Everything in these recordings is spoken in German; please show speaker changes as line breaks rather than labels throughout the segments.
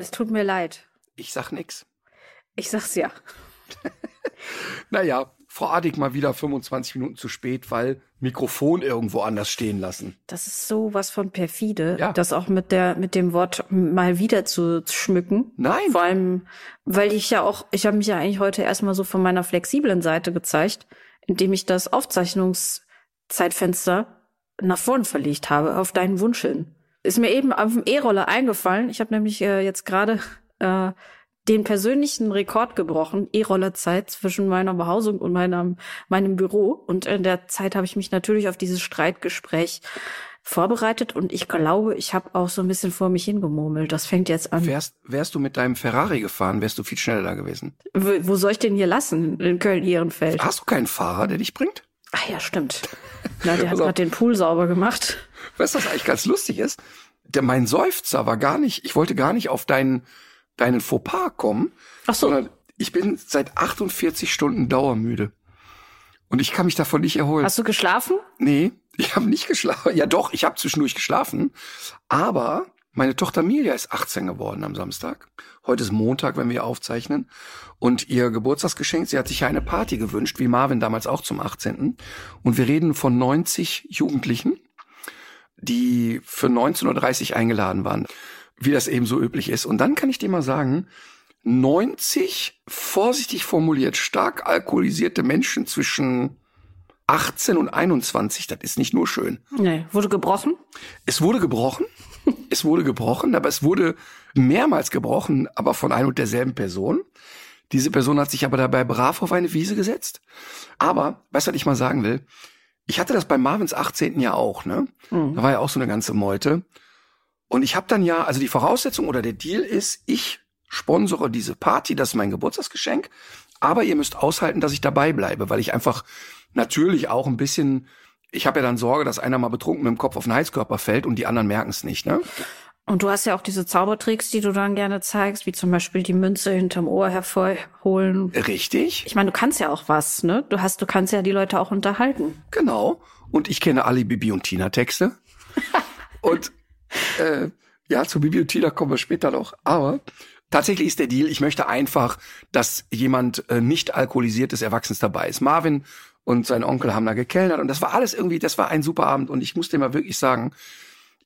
Es tut mir leid.
Ich sag nix.
Ich sag's ja.
Naja, Frau Adig mal wieder 25 Minuten zu spät, weil Mikrofon irgendwo anders stehen lassen.
Das ist so was von perfide,
Ja.
das auch mit der mit dem Wort mal wieder zu schmücken.
Nein.
Vor allem, weil ich ja auch, ich habe mich ja eigentlich heute erstmal so von meiner flexiblen Seite gezeigt, indem ich das Aufzeichnungszeitfenster nach vorn verlegt habe, auf deinen Wunsch hin. Ist mir eben auf dem E-Roller eingefallen. Ich habe nämlich äh, jetzt gerade äh, den persönlichen Rekord gebrochen, E-Roller-Zeit zwischen meiner Behausung und meinem, meinem Büro. Und in der Zeit habe ich mich natürlich auf dieses Streitgespräch vorbereitet und ich glaube, ich habe auch so ein bisschen vor mich hingemurmelt. Das fängt jetzt an.
Wärst, wärst du mit deinem Ferrari gefahren, wärst du viel schneller gewesen.
Wo, wo soll ich den hier lassen? In Köln-Ehrenfeld.
Hast du keinen Fahrer, der dich bringt?
Ach ja, stimmt. Na, der hat
auf.
gerade den Pool sauber gemacht.
Weißt du, was eigentlich ganz lustig ist? Der, mein Seufzer war gar nicht, ich wollte gar nicht auf deinen, deinen Fauxpas kommen,
Ach so.
sondern ich bin seit 48 Stunden dauermüde. Und ich kann mich davon nicht erholen.
Hast du geschlafen?
Nee, ich habe nicht geschlafen. Ja doch, ich habe zwischendurch geschlafen. Aber meine Tochter Milia ist 18 geworden am Samstag. Heute ist Montag, wenn wir aufzeichnen. Und ihr Geburtstagsgeschenk, sie hat sich ja eine Party gewünscht, wie Marvin damals auch zum 18. Und wir reden von 90 Jugendlichen, die für 19.30 Uhr eingeladen waren, wie das eben so üblich ist. Und dann kann ich dir mal sagen, 90 vorsichtig formuliert stark alkoholisierte Menschen zwischen 18 und 21, das ist nicht nur schön.
Nee, wurde gebrochen?
Es wurde gebrochen, es wurde gebrochen, aber es wurde mehrmals gebrochen, aber von ein und derselben Person. Diese Person hat sich aber dabei brav auf eine Wiese gesetzt. Aber, weißt du, was ich mal sagen will? Ich hatte das bei Marvins 18. Jahr auch, ne? Da war ja auch so eine ganze Meute. Und ich habe dann ja, also die Voraussetzung oder der Deal ist, ich sponsere diese Party, das ist mein Geburtstagsgeschenk, aber ihr müsst aushalten, dass ich dabei bleibe, weil ich einfach natürlich auch ein bisschen, ich habe ja dann Sorge, dass einer mal betrunken mit dem Kopf auf den Heizkörper fällt und die anderen merken es nicht, ne?
Und du hast ja auch diese Zaubertricks, die du dann gerne zeigst, wie zum Beispiel die Münze hinterm Ohr hervorholen.
Richtig,
Ich meine, du kannst ja auch was, ne? Du hast, du kannst ja die Leute auch unterhalten.
genau. Und ich kenne alle Bibi und Tina Texte. und äh, ja, zu Bibi und Tina kommen wir später noch. Aber tatsächlich ist der Deal, ich möchte einfach, dass jemand äh, nicht alkoholisiertes Erwachsenes dabei ist. Marvin und sein Onkel haben da gekellnert und das war alles irgendwie, das war ein super Abend und ich muss dir mal wirklich sagen,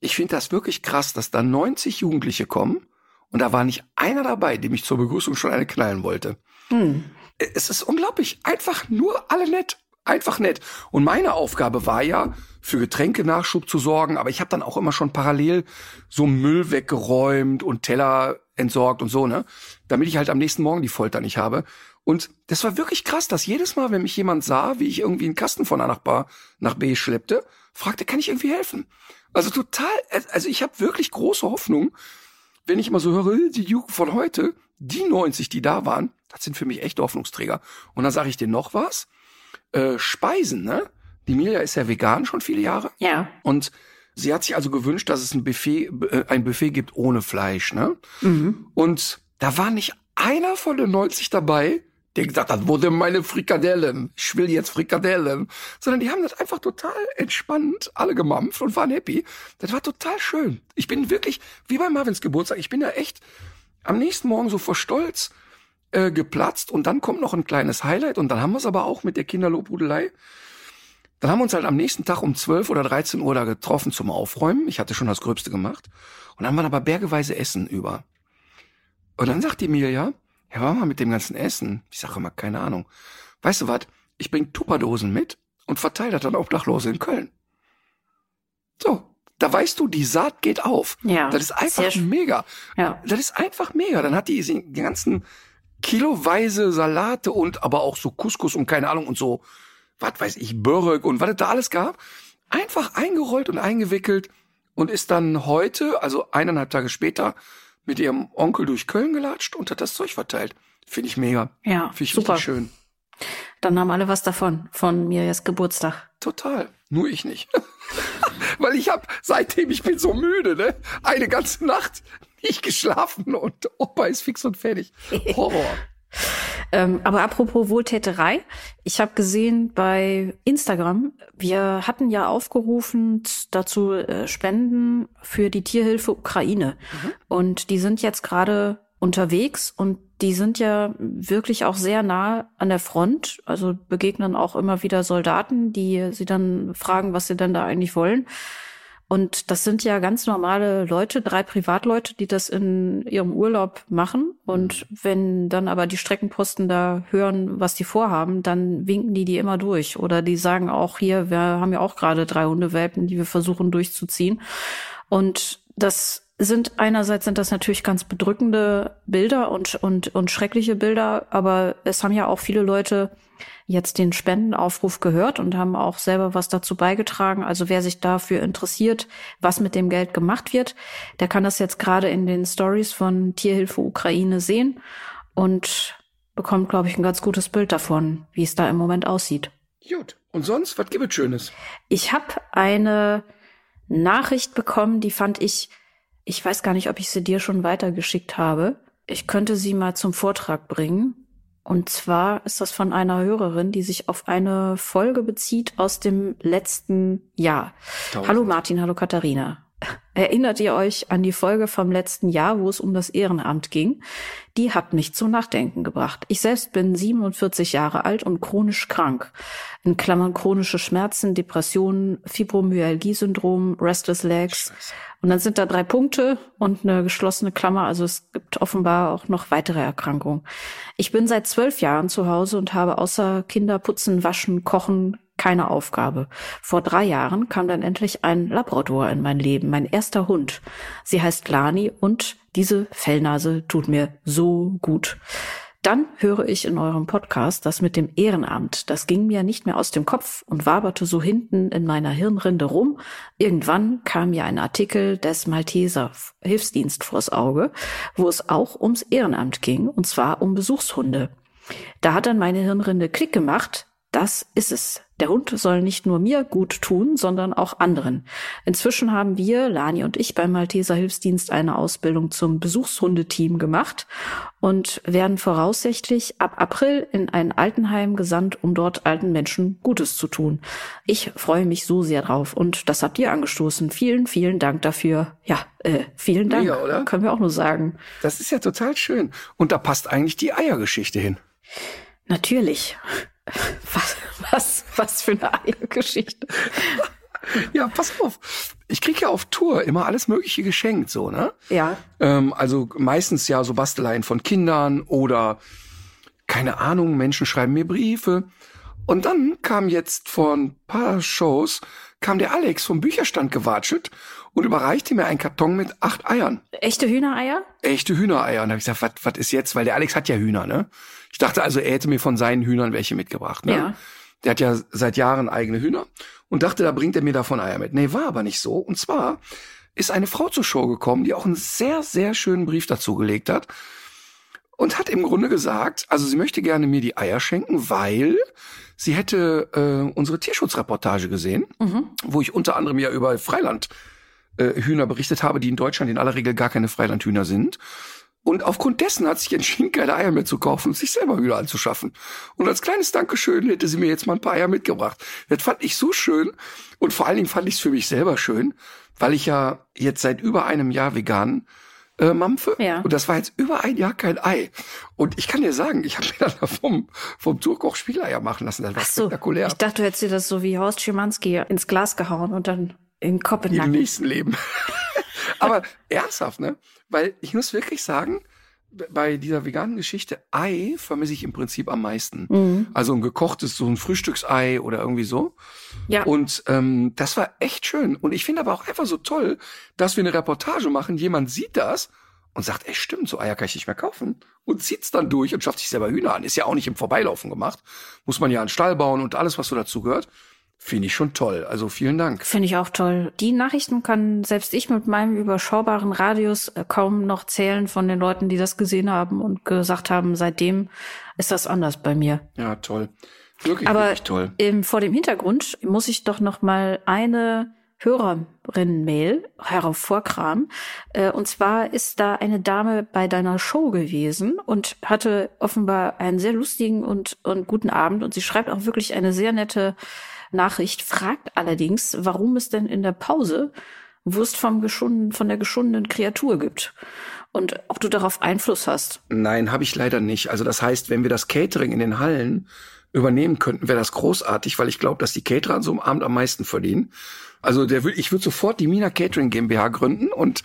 ich finde das wirklich krass, dass da 90 Jugendliche kommen und da war nicht einer dabei, dem ich zur Begrüßung schon eine knallen wollte. Es ist unglaublich. Einfach nur alle nett. Einfach nett. Und meine Aufgabe war ja, für Getränkenachschub zu sorgen, aber ich habe dann auch immer schon parallel so Müll weggeräumt und Teller entsorgt und so, ne? Damit ich halt am nächsten Morgen die Folter nicht habe. Und das war wirklich krass, dass jedes Mal, wenn mich jemand sah, wie ich irgendwie einen Kasten von A nach, Bar, nach B schleppte, fragte, kann ich irgendwie helfen? Also total, also ich habe wirklich große Hoffnung, wenn ich immer so höre, die Jugend von heute, die 90, die da waren, das sind für mich echt Hoffnungsträger. Und dann sage ich dir noch was. Äh, Speisen, ne? Die Milia ist ja vegan schon viele Jahre.
Ja.
Und sie hat sich also gewünscht, dass es ein Buffet, äh, ein Buffet gibt ohne Fleisch, ne? Und da war nicht einer von den 90 dabei, der gesagt hat, wo denn meine Frikadellen? Ich will jetzt Frikadellen. Sondern die haben das einfach total entspannt alle gemampft und waren happy. Das war total schön. Ich bin wirklich, wie bei Marvins Geburtstag, ich bin da echt am nächsten Morgen so vor Stolz äh, geplatzt und dann kommt noch ein kleines Highlight und dann haben wir es aber auch mit der Kinderlobhudelei. Dann haben wir uns halt am nächsten Tag um 12 oder 13 Uhr da getroffen zum Aufräumen. Ich hatte schon das Gröbste gemacht. Und dann waren aber bergeweise Essen über. Und dann sagt die Emilia, ja, war mal mit dem ganzen Essen. Ich sage immer, keine Ahnung. Weißt du was? Ich bring Tupperdosen mit und verteile das dann Obdachlose in Köln. So, da weißt du, die Saat geht auf.
Ja,
Das ist einfach
sehr
mega.
Ja.
Das ist einfach mega. Dann hat die die ganzen kiloweise Salate und aber auch so Couscous und keine Ahnung und so was weiß ich, Börek und was es da alles gab, einfach eingerollt und eingewickelt und ist dann heute, also eineinhalb Tage später, mit ihrem Onkel durch Köln gelatscht und hat das Zeug verteilt. Finde ich mega.
Ja,
Finde ich
super.
richtig schön.
Dann haben alle was davon, von mir jetzt Geburtstag.
Total. Nur ich nicht. Weil ich habe, seitdem ich bin so müde, ne? Eine ganze Nacht nicht geschlafen und Opa ist fix und fertig. Horror.
Ähm, aber apropos Wohltäterei, ich habe gesehen bei Instagram, wir hatten ja aufgerufen dazu äh, Spenden für die Tierhilfe Ukraine. Und die sind jetzt gerade unterwegs und die sind ja wirklich auch sehr nah an der Front, also begegnen auch immer wieder Soldaten, die sie dann fragen, was sie denn da eigentlich wollen. Und das sind ja ganz normale Leute, drei Privatleute, die das in ihrem Urlaub machen. Und wenn dann aber die Streckenposten da hören, was die vorhaben, dann winken die die immer durch. Oder die sagen auch hier, wir haben ja auch gerade drei Hundewelpen, die wir versuchen durchzuziehen. Und das sind einerseits sind das natürlich ganz bedrückende Bilder und, und, und schreckliche Bilder, aber es haben ja auch viele Leute jetzt den Spendenaufruf gehört und haben auch selber was dazu beigetragen. Also wer sich dafür interessiert, was mit dem Geld gemacht wird, der kann das jetzt gerade in den Stories von Tierhilfe Ukraine sehen und bekommt, glaube ich, ein ganz gutes Bild davon, wie es da im Moment aussieht.
Gut. Und sonst, was gibt es Schönes?
Ich habe eine Nachricht bekommen, die fand ich, ich weiß gar nicht, ob ich sie dir schon weitergeschickt habe. Ich könnte sie mal zum Vortrag bringen. Und zwar ist das von einer Hörerin, die sich auf eine Folge bezieht aus dem letzten Jahr.
Tausend.
Hallo Martin, hallo Katharina. Erinnert ihr euch an die Folge vom letzten Jahr, wo es um das Ehrenamt ging? Die hat mich zum Nachdenken gebracht. Ich selbst bin 47 Jahre alt und chronisch krank. In Klammern chronische Schmerzen, Depressionen, Fibromyalgie-Syndrom, Restless Legs. Und dann sind da drei Punkte und eine geschlossene Klammer. Also es gibt offenbar auch noch weitere Erkrankungen. Ich bin seit zwölf Jahren zu Hause und habe außer Kinder putzen, waschen, kochen keine Aufgabe. Vor drei Jahren kam dann endlich ein Labrador in mein Leben, mein erster Hund. Sie heißt Lani und diese Fellnase tut mir so gut. Dann höre ich in eurem Podcast das mit dem Ehrenamt. Das ging mir nicht mehr aus dem Kopf und waberte so hinten in meiner Hirnrinde rum. Irgendwann kam mir ein Artikel des Malteser Hilfsdienst vors Auge, wo es auch ums Ehrenamt ging, und zwar um Besuchshunde. Da hat dann meine Hirnrinde Klick gemacht. Das ist es. Der Hund soll nicht nur mir gut tun, sondern auch anderen. Inzwischen haben wir, Lani und ich, beim Malteser Hilfsdienst eine Ausbildung zum Besuchshundeteam gemacht und werden voraussichtlich ab April in ein Altenheim gesandt, um dort alten Menschen Gutes zu tun. Ich freue mich so sehr drauf und das habt ihr angestoßen. Vielen, vielen Dank dafür. Ja, äh, vielen Dank.
Mega, oder?
Können wir auch nur sagen.
Das ist ja total schön. Und da passt eigentlich die Eiergeschichte hin.
Natürlich. Was, was, was für eine Eiergeschichte.
Ja, pass auf. Ich krieg ja auf Tour immer alles Mögliche geschenkt, so, ne?
Ja.
Ähm, also meistens ja so Basteleien von Kindern oder keine Ahnung, Menschen schreiben mir Briefe. Und dann kam jetzt vor ein paar Shows, kam der Alex vom Bücherstand gewatschelt und überreichte mir einen Karton mit acht Eiern.
Echte Hühnereier?
Echte Hühnereier. Und da habe ich gesagt, was ist jetzt? Weil der Alex hat ja Hühner, ne? Ich dachte also, er hätte mir von seinen Hühnern welche mitgebracht, ne?
Ja.
Der hat ja seit Jahren eigene Hühner und dachte, da bringt er mir davon Eier mit. Nee, war aber nicht so. Und zwar ist eine Frau zur Show gekommen, die auch einen sehr, sehr schönen Brief dazu gelegt hat und hat im Grunde gesagt, also sie möchte gerne mir die Eier schenken, weil sie hätte äh, unsere Tierschutzreportage gesehen, wo ich unter anderem ja über Freiland äh, Hühner berichtet habe, die in Deutschland in aller Regel gar keine Freilandhühner sind. Und aufgrund dessen hat sich entschieden, keine Eier mehr zu kaufen und sich selber Hühner anzuschaffen. Und als kleines Dankeschön hätte sie mir jetzt mal ein paar Eier mitgebracht. Das fand ich so schön. Und vor allen Dingen fand ich es für mich selber schön, weil ich ja jetzt seit über einem Jahr vegan äh, mampfe.
Ja.
Und das war jetzt über ein Jahr kein Ei. Und ich kann dir sagen, ich habe mir dann vom, vom Turkoch Spiegeleier machen lassen. Das war
Ach so.
spektakulär.
Ich dachte, du hättest dir das so wie Horst Schimanski ins Glas gehauen und dann in den
im nächsten Leben. Aber ernsthaft, ne? Weil ich muss wirklich sagen, bei dieser veganen Geschichte, Ei vermisse ich im Prinzip am meisten.
Mhm.
Also ein gekochtes, so ein Frühstücksei oder irgendwie so.
Ja.
Und ähm, das war echt schön. Und ich finde aber auch einfach so toll, dass wir eine Reportage machen, jemand sieht das und sagt, ey, stimmt, so Eier kann ich nicht mehr kaufen. Und zieht's dann durch und schafft sich selber Hühner an. Ist ja auch nicht im Vorbeilaufen gemacht. Muss man ja einen Stall bauen und alles, was so dazu gehört. Finde ich schon toll. Also vielen Dank.
Finde ich auch toll. Die Nachrichten kann selbst ich mit meinem überschaubaren Radius äh, kaum noch zählen von den Leuten, die das gesehen haben und gesagt haben, seitdem ist das anders bei mir.
Ja, toll. Wirklich,
Aber
wirklich toll.
ähm, vor dem Hintergrund muss ich doch noch mal eine Hörerinnen-Mail hervorkramen. Äh, und zwar ist da eine Dame bei deiner Show gewesen und hatte offenbar einen sehr lustigen und, und guten Abend. Und sie schreibt auch wirklich eine sehr nette Nachricht, fragt allerdings, warum es denn in der Pause Wurst vom geschunden, von der geschundenen Kreatur gibt. Und ob du darauf Einfluss hast.
Nein, habe ich leider nicht. Also das heißt, wenn wir das Catering in den Hallen übernehmen könnten, wäre das großartig, weil ich glaube, dass die Caterer an so einem Abend am meisten verdienen. Also der ich würde sofort die Mina Catering GmbH gründen und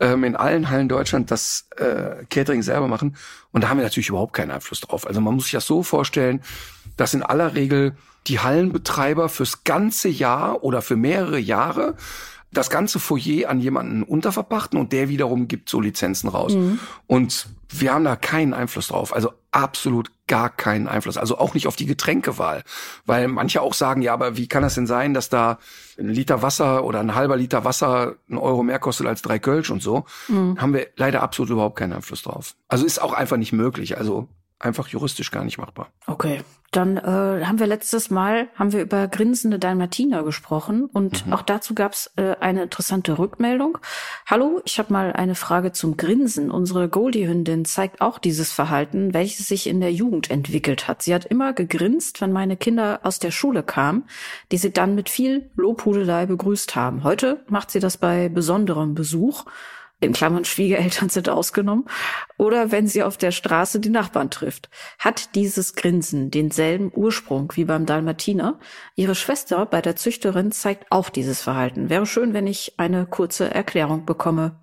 ähm, in allen Hallen Deutschland das äh, Catering selber machen. Und da haben wir natürlich überhaupt keinen Einfluss drauf. Also man muss sich das so vorstellen, dass in aller Regel die Hallenbetreiber fürs ganze Jahr oder für mehrere Jahre das ganze Foyer an jemanden unterverpachten und der wiederum gibt so Lizenzen raus. Und wir haben da keinen Einfluss drauf. Also absolut gar keinen Einfluss. Also auch nicht auf die Getränkewahl. Weil manche auch sagen, ja, aber wie kann das denn sein, dass da ein Liter Wasser oder ein halber Liter Wasser einen Euro mehr kostet als drei Kölsch und so? Haben wir leider absolut überhaupt keinen Einfluss drauf. Also ist auch einfach nicht möglich. Also einfach juristisch gar nicht machbar.
Okay, dann äh, haben wir letztes Mal haben wir über grinsende Dalmatiner gesprochen und auch dazu gab es äh, eine interessante Rückmeldung. Hallo, ich habe mal eine Frage zum Grinsen. Unsere Goldie-Hündin zeigt auch dieses Verhalten, welches sich in der Jugend entwickelt hat. Sie hat immer gegrinst, wenn meine Kinder aus der Schule kamen, die sie dann mit viel Lobhudelei begrüßt haben. Heute macht sie das bei besonderem Besuch in Klammern Schwiegereltern sind ausgenommen, oder wenn sie auf der Straße die Nachbarn trifft. Hat dieses Grinsen denselben Ursprung wie beim Dalmatiner? Ihre Schwester bei der Züchterin zeigt auch dieses Verhalten. Wäre schön, wenn ich eine kurze Erklärung bekomme.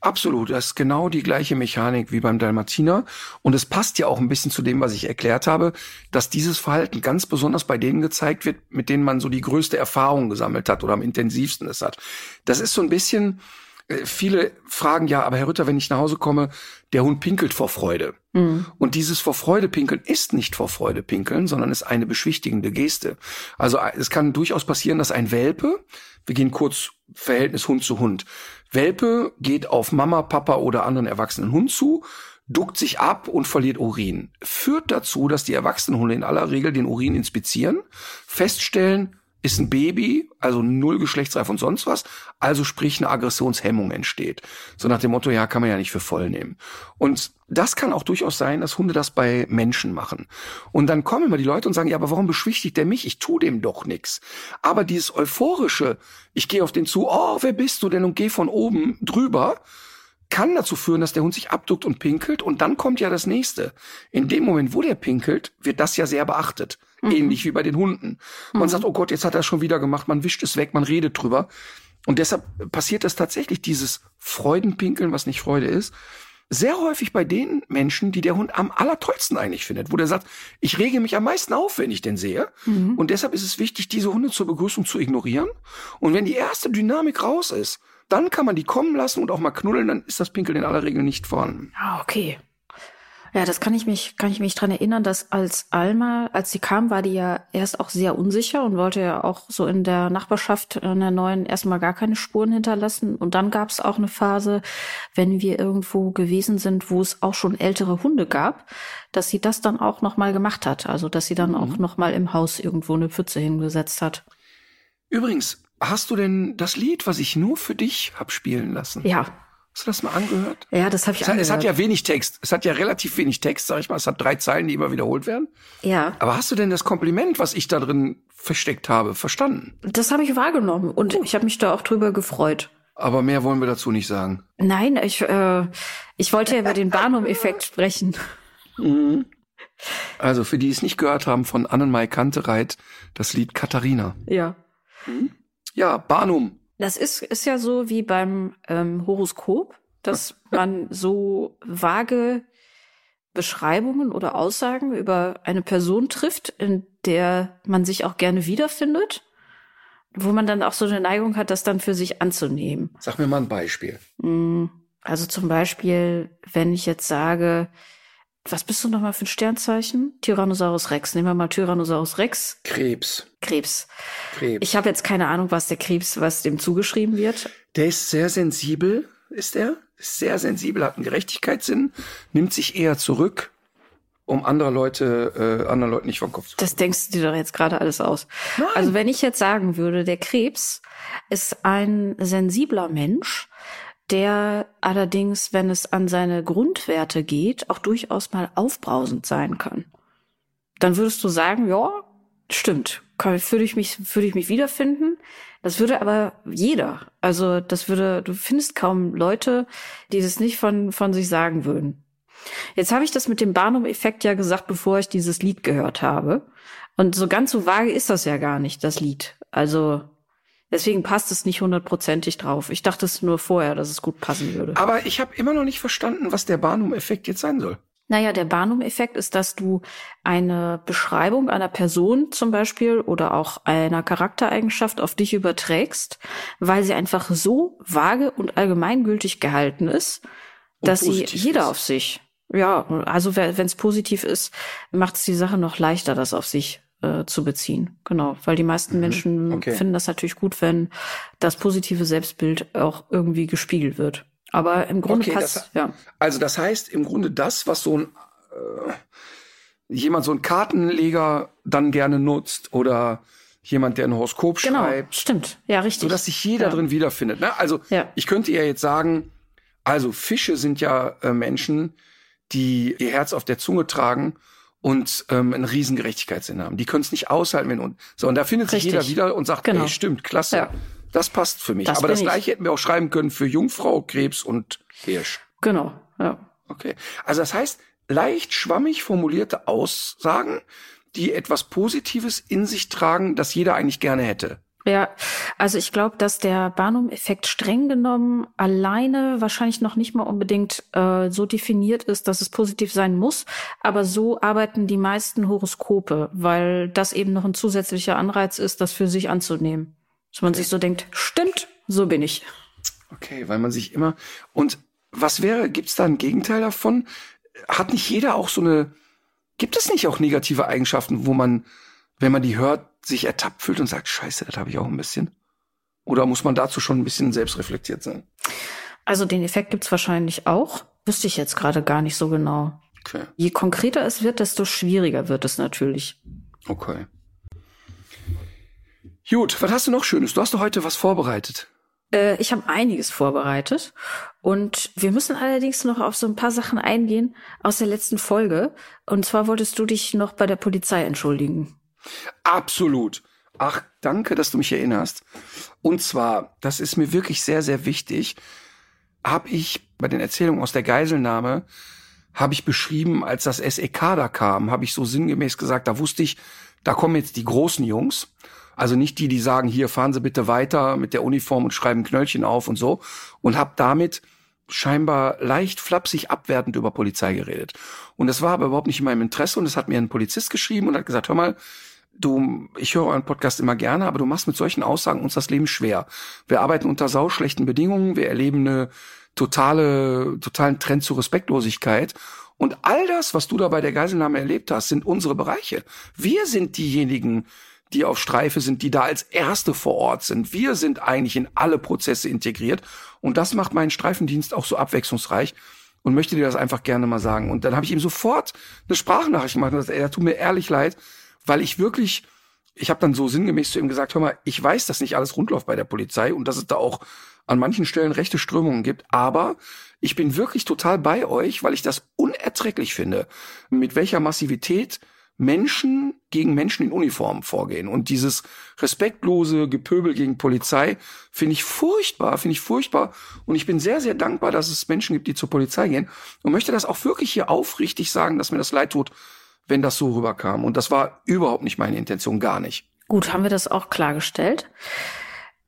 Absolut, das ist genau die gleiche Mechanik wie beim Dalmatiner. Und es passt ja auch ein bisschen zu dem, was ich erklärt habe, dass dieses Verhalten ganz besonders bei denen gezeigt wird, mit denen man so die größte Erfahrung gesammelt hat oder am intensivsten es hat. Das ist so ein bisschen, viele fragen ja, aber Herr Rütter, wenn ich nach Hause komme, der Hund pinkelt vor Freude. Und dieses vor Freude pinkeln ist nicht vor Freude pinkeln, sondern ist eine beschwichtigende Geste. Also äh, es kann durchaus passieren, dass ein Welpe, wir gehen kurz Verhältnis Hund zu Hund, Welpe geht auf Mama, Papa oder anderen erwachsenen Hund zu, duckt sich ab und verliert Urin. Führt dazu, dass die erwachsenen Hunde in aller Regel den Urin inspizieren, feststellen, ist ein Baby, also null geschlechtsreif und sonst was, also sprich eine Aggressionshemmung entsteht. So nach dem Motto, ja, kann man ja nicht für voll nehmen. Und das kann auch durchaus sein, dass Hunde das bei Menschen machen. Und dann kommen immer die Leute und sagen, ja, aber warum beschwichtigt der mich? Ich tu dem doch nix. Aber dieses euphorische, ich gehe auf den zu, oh, wer bist du denn und gehe von oben drüber, kann dazu führen, dass der Hund sich abduckt und pinkelt und dann kommt ja das nächste. In dem Moment, wo der pinkelt, wird das ja sehr beachtet. Ähnlich wie bei den Hunden. Man sagt, oh Gott, jetzt hat er es schon wieder gemacht, man wischt es weg, man redet drüber. Und deshalb passiert das tatsächlich, dieses Freudenpinkeln, was nicht Freude ist, sehr häufig bei den Menschen, die der Hund am allertollsten eigentlich findet, wo der sagt, ich rege mich am meisten auf, wenn ich den sehe. Und deshalb ist es wichtig, diese Hunde zur Begrüßung zu ignorieren. Und wenn die erste Dynamik raus ist, dann kann man die kommen lassen und auch mal knuddeln, dann ist das Pinkeln in aller Regel nicht vorhanden.
Ah, okay. Ja, das kann ich mich, kann ich mich dran erinnern, dass als Alma, als sie kam, war die ja erst auch sehr unsicher und wollte ja auch so in der Nachbarschaft in der neuen erstmal gar keine Spuren hinterlassen. Und dann gab es auch eine Phase, wenn wir irgendwo gewesen sind, wo es auch schon ältere Hunde gab, dass sie das dann auch nochmal gemacht hat. Also, dass sie dann auch nochmal im Haus irgendwo eine Pfütze hingesetzt hat.
Übrigens, hast du denn das Lied, was ich nur für dich hab spielen lassen?
Ja.
Hast du das mal angehört?
Ja, das habe ich
Es hat, es hat
angehört.
ja wenig Text. Es hat ja relativ wenig Text, sag ich mal. Es hat drei Zeilen, die immer wiederholt werden.
ja.
Aber hast du denn das Kompliment, was ich da drin versteckt habe, verstanden?
Das habe ich wahrgenommen und ich habe mich da auch drüber gefreut.
Aber mehr wollen wir dazu nicht sagen.
Nein, ich, äh, ich wollte ja über den Barnum-Effekt sprechen.
Also für die es nicht gehört haben, von Annenmai Kantereit das Lied Katharina.
Ja.
Ja, Barnum.
Das ist, ist ja so wie beim ähm, Horoskop, dass man so vage Beschreibungen oder Aussagen über eine Person trifft, in der man sich auch gerne wiederfindet, wo man dann auch so eine Neigung hat, das dann für sich anzunehmen.
Sag mir mal ein Beispiel.
Mm, Also zum Beispiel, wenn ich jetzt sage, was bist du nochmal für ein Sternzeichen? Tyrannosaurus Rex. Nehmen wir mal Tyrannosaurus Rex.
Krebs.
Krebs.
Krebs.
Ich habe jetzt keine Ahnung, was der Krebs, was dem zugeschrieben wird.
Der ist sehr sensibel, ist er. Ist sehr sensibel, hat einen Gerechtigkeitssinn, nimmt sich eher zurück, um andere Leute, äh, anderen Leuten nicht vom Kopf zu
Das denkst du dir doch jetzt gerade alles aus.
Nein.
Also wenn ich jetzt sagen würde, der Krebs ist ein sensibler Mensch, der allerdings, wenn es an seine Grundwerte geht, auch durchaus mal aufbrausend sein kann. Dann würdest du sagen, ja, stimmt, würde ich mich, würde ich mich wiederfinden. Das würde aber jeder. Also das würde, du findest kaum Leute, die das nicht von, von sich sagen würden. Jetzt habe ich das mit dem Barnum-Effekt ja gesagt, bevor ich dieses Lied gehört habe. Und so ganz so vage ist das ja gar nicht, das Lied. Also deswegen passt es nicht hundertprozentig drauf. Ich dachte es nur vorher, dass es gut passen würde.
Aber ich habe immer noch nicht verstanden, was der Barnum-Effekt jetzt sein soll.
Naja, der Barnum-Effekt ist, dass du eine Beschreibung einer Person zum Beispiel oder auch einer Charaktereigenschaft auf dich überträgst, weil sie einfach so vage und allgemeingültig gehalten ist,
Und
dass sie jeder
ist.
auf sich, ja, also wenn es positiv ist, macht es die Sache noch leichter, das auf sich äh, zu beziehen. Genau, weil die meisten Menschen
Mhm. okay.
finden das natürlich gut, wenn das positive Selbstbild auch irgendwie gespiegelt wird. Aber im Grunde
Okay,
passt,
das-
ja.
Also das heißt im Grunde das, was so ein äh, jemand so ein Kartenleger dann gerne nutzt oder jemand, der ein Horoskop
Genau,
schreibt,
stimmt. Ja, richtig.
so dass sich jeder
Ja.
drin wiederfindet. Ne? Also
Ja.
ich könnte ja jetzt sagen, also Fische sind ja äh, Menschen, die ihr Herz auf der Zunge tragen und ähm, einen riesen Gerechtigkeitssinn haben. Die können es nicht aushalten, wenn und so und da findet sich
Richtig.
jeder wieder und sagt,
Genau.
ey, stimmt, klasse.
Ja.
Das passt für mich.
Das
Aber das
ich.
gleiche hätten wir auch schreiben können für Jungfrau, Krebs und Hirsch.
Genau, ja.
Okay. Also das heißt, leicht schwammig formulierte Aussagen, die etwas Positives in sich tragen, das jeder eigentlich gerne hätte.
Ja, also ich glaube, dass der Barnum-Effekt streng genommen alleine wahrscheinlich noch nicht mal unbedingt äh, so definiert ist, dass es positiv sein muss. Aber so arbeiten die meisten Horoskope, weil das eben noch ein zusätzlicher Anreiz ist, das für sich anzunehmen. Dass man sich so denkt, stimmt, so bin ich.
Okay, weil man sich immer. Und was wäre, gibt es da ein Gegenteil davon? Hat nicht jeder auch so eine. Gibt es nicht auch negative Eigenschaften, wo man, wenn man die hört, sich ertappt fühlt und sagt, scheiße, das habe ich auch ein bisschen? Oder muss man dazu schon ein bisschen selbstreflektiert sein?
Also den Effekt gibt's wahrscheinlich auch. Wüsste ich jetzt gerade gar nicht so genau.
Okay,
Je konkreter es wird, desto schwieriger wird es natürlich.
okay. Gut, was hast du noch Schönes? Du hast doch heute was vorbereitet.
Äh, ich habe einiges vorbereitet und wir müssen allerdings noch auf so ein paar Sachen eingehen aus der letzten Folge. Und zwar wolltest du dich noch bei der Polizei entschuldigen.
Absolut. Ach, danke, dass du mich erinnerst. Und zwar, das ist mir wirklich sehr, sehr wichtig, habe ich bei den Erzählungen aus der Geiselnahme, habe ich beschrieben, als das SEK da kam, habe ich so sinngemäß gesagt, da wusste ich, da kommen jetzt die großen Jungs. Also nicht die, die sagen, hier fahren Sie bitte weiter mit der Uniform und schreiben Knöllchen auf und so. Und habe damit scheinbar leicht flapsig abwertend über Polizei geredet. Und das war aber überhaupt nicht in meinem Interesse. Und es hat mir ein Polizist geschrieben und hat gesagt, hör mal, du, ich höre euren Podcast immer gerne, aber du machst mit solchen Aussagen uns das Leben schwer. Wir arbeiten unter sauschlechten Bedingungen, wir erleben eine totale, totalen Trend zur Respektlosigkeit. Und all das, was du da bei der Geiselnahme erlebt hast, sind unsere Bereiche. Wir sind diejenigen, die auf Streife sind, die da als Erste vor Ort sind. Wir sind eigentlich in alle Prozesse integriert. Und das macht meinen Streifendienst auch so abwechslungsreich und möchte dir das einfach gerne mal sagen. Und dann habe ich ihm sofort eine Sprachnachricht gemacht und gesagt, ey, das tut mir ehrlich leid, weil ich wirklich, ich habe dann so sinngemäß zu ihm gesagt, hör mal, ich weiß, dass nicht alles rund läuft bei der Polizei und dass es da auch an manchen Stellen rechte Strömungen gibt, aber ich bin wirklich total bei euch, weil ich das unerträglich finde, mit welcher Massivität Menschen gegen Menschen in Uniform vorgehen. Und dieses respektlose Gepöbel gegen Polizei finde ich furchtbar, finde ich furchtbar. Und ich bin sehr, sehr dankbar, dass es Menschen gibt, die zur Polizei gehen. Und möchte das auch wirklich hier aufrichtig sagen, dass mir das leid tut, wenn das so rüberkam. Und das war überhaupt nicht meine Intention, gar nicht.
Gut, haben wir das auch klargestellt.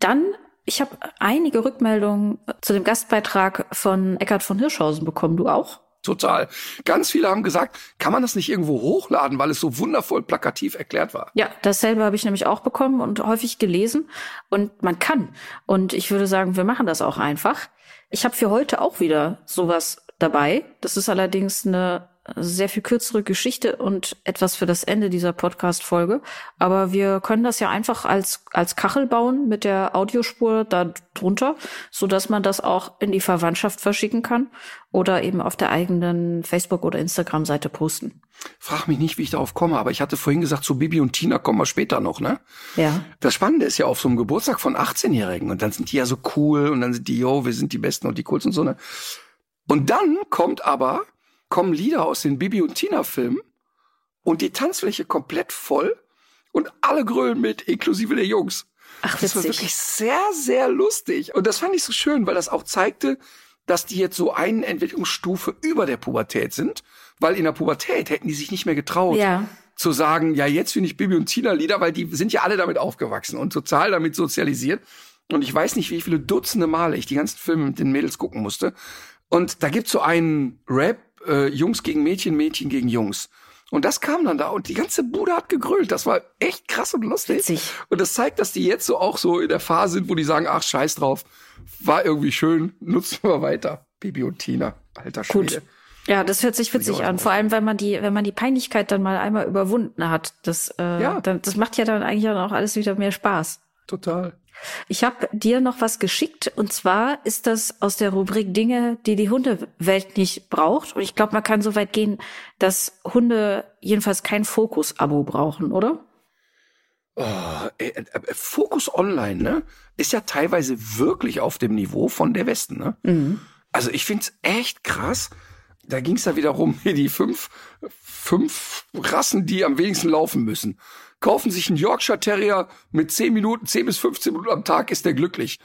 Dann, ich habe einige Rückmeldungen zu dem Gastbeitrag von Eckhard von Hirschhausen bekommen. Du auch?
total. Ganz viele haben gesagt, kann man das nicht irgendwo hochladen, weil es so wundervoll plakativ erklärt war.
Ja, dasselbe habe ich nämlich auch bekommen und häufig gelesen. Und man kann. Und ich würde sagen, wir machen das auch einfach. Ich habe für heute auch wieder sowas dabei. Das ist allerdings eine sehr viel kürzere Geschichte und etwas für das Ende dieser Podcast-Folge. Aber wir können das ja einfach als, als Kachel bauen mit der Audiospur da drunter, so dass man das auch in die Verwandtschaft verschicken kann oder eben auf der eigenen Facebook- oder Instagram-Seite posten.
Frag mich nicht, wie ich darauf komme, aber ich hatte vorhin gesagt, zu Bibi und Tina kommen wir später noch, ne?
Ja.
Das Spannende ist ja auf so einem Geburtstag von 18-Jährigen und dann sind die ja so cool und dann sind die, yo, wir sind die Besten und die Coolsten und so, ne? Und dann kommt aber kommen Lieder aus den Bibi und Tina Filmen und die Tanzfläche komplett voll und alle grölen mit, inklusive der Jungs.
Ach,
das war
witzig.
wirklich sehr, sehr lustig. Und das fand ich so schön, weil das auch zeigte, dass die jetzt so eine Entwicklungsstufe über der Pubertät sind, weil in der Pubertät hätten die sich nicht mehr getraut.
Ja.
Zu sagen, ja, jetzt finde ich Bibi und Tina Lieder, weil die sind ja alle damit aufgewachsen und total damit sozialisiert. Und ich weiß nicht, wie viele Dutzende Male ich die ganzen Filme mit den Mädels gucken musste. Und da gibt's so einen Rap, äh, Jungs gegen Mädchen, Mädchen gegen Jungs. Und das kam dann da und die ganze Bude hat gegrölt. Das war echt krass und lustig.
Witzig.
Und das zeigt, dass die jetzt so auch so in der Phase sind, wo die sagen, ach, scheiß drauf. War irgendwie schön, nutzen wir weiter. Bibi und Tina. Alter Schwede.
Gut. Ja, das hört sich witzig an. Vor allem, wenn man die, wenn man die Peinlichkeit dann mal einmal überwunden hat. Das, äh,
Ja.
dann, das macht ja dann eigentlich auch alles wieder mehr Spaß.
Total.
Ich habe dir noch was geschickt und zwar ist das aus der Rubrik Dinge, die die Hundewelt nicht braucht. Und ich glaube, man kann so weit gehen, dass Hunde jedenfalls kein Fokus-Abo brauchen, oder?
Oh, äh, äh, Fokus Online, ne, ist ja teilweise wirklich auf dem Niveau von der Westen, ne? Also ich find's echt krass. Da ging's da wieder rum, hier die fünf, fünf Rassen, die am wenigsten laufen müssen. Kaufen sich einen Yorkshire Terrier mit 10 Minuten, 10 bis 15 Minuten am Tag ist der glücklich.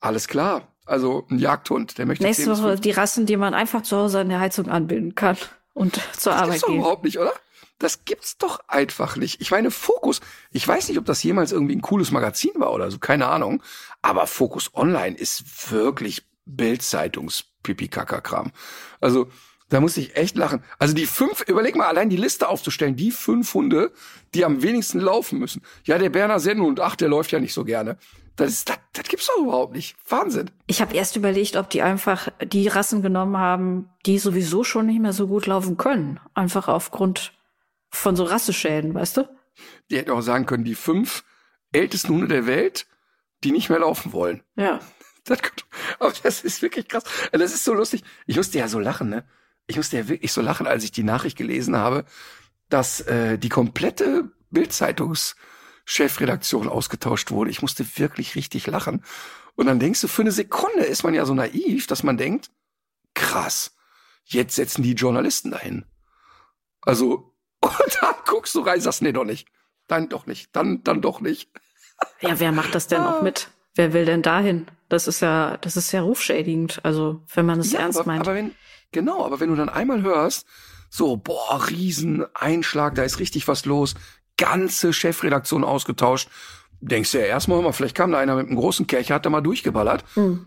Alles klar. Also ein Jagdhund, der möchte 10
Nächste Woche
15
die Rassen, die man einfach zu Hause an der Heizung anbinden kann und zur
Das
Arbeit
gibt's doch
gehen.
überhaupt nicht, oder? Das gibt's doch einfach nicht. Ich meine, Fokus, ich weiß nicht, ob das jemals irgendwie ein cooles Magazin war oder so, keine Ahnung. Aber Fokus Online ist wirklich Bildzeitungs-Pipi-Kaka-Kram. Also, da muss ich echt lachen. Also die fünf, überleg mal allein die Liste aufzustellen, die fünf Hunde, die am wenigsten laufen müssen. Ja, der Berner Sennhund, ach, der läuft ja nicht so gerne. Das, ist, das, das gibt's doch überhaupt nicht. Wahnsinn.
Ich habe erst überlegt, ob die einfach die Rassen genommen haben, die sowieso schon nicht mehr so gut laufen können. Einfach aufgrund von so Rasseschäden, weißt du?
Die hätten auch sagen können, die fünf ältesten Hunde der Welt, die nicht mehr laufen wollen.
Ja.
Das aber das ist wirklich krass. Das ist so lustig. Ich musste ja so lachen, ne? Ich musste ja wirklich so lachen, als ich die Nachricht gelesen habe, dass äh, die komplette Bildzeitungs-Chefredaktion ausgetauscht wurde. Ich musste wirklich richtig lachen. Und dann denkst du, für eine Sekunde ist man ja so naiv, dass man denkt, krass, jetzt setzen die Journalisten dahin. Also, und dann guckst du rein, sagst, nee, doch nicht. Dann doch nicht. Dann, dann doch nicht.
Ja, wer macht das denn auch mit? Wer will denn dahin? Das ist ja, das ist ja rufschädigend. Also, wenn man es
Ja,
ernst
aber,
meint.
aber wenn, genau, aber wenn du dann einmal hörst, so, boah, Rieseneinschlag, da ist richtig was los, ganze Chefredaktion ausgetauscht, denkst du ja erstmal immer, vielleicht kam da einer mit einem großen Kercher, hat da mal durchgeballert.
Hm.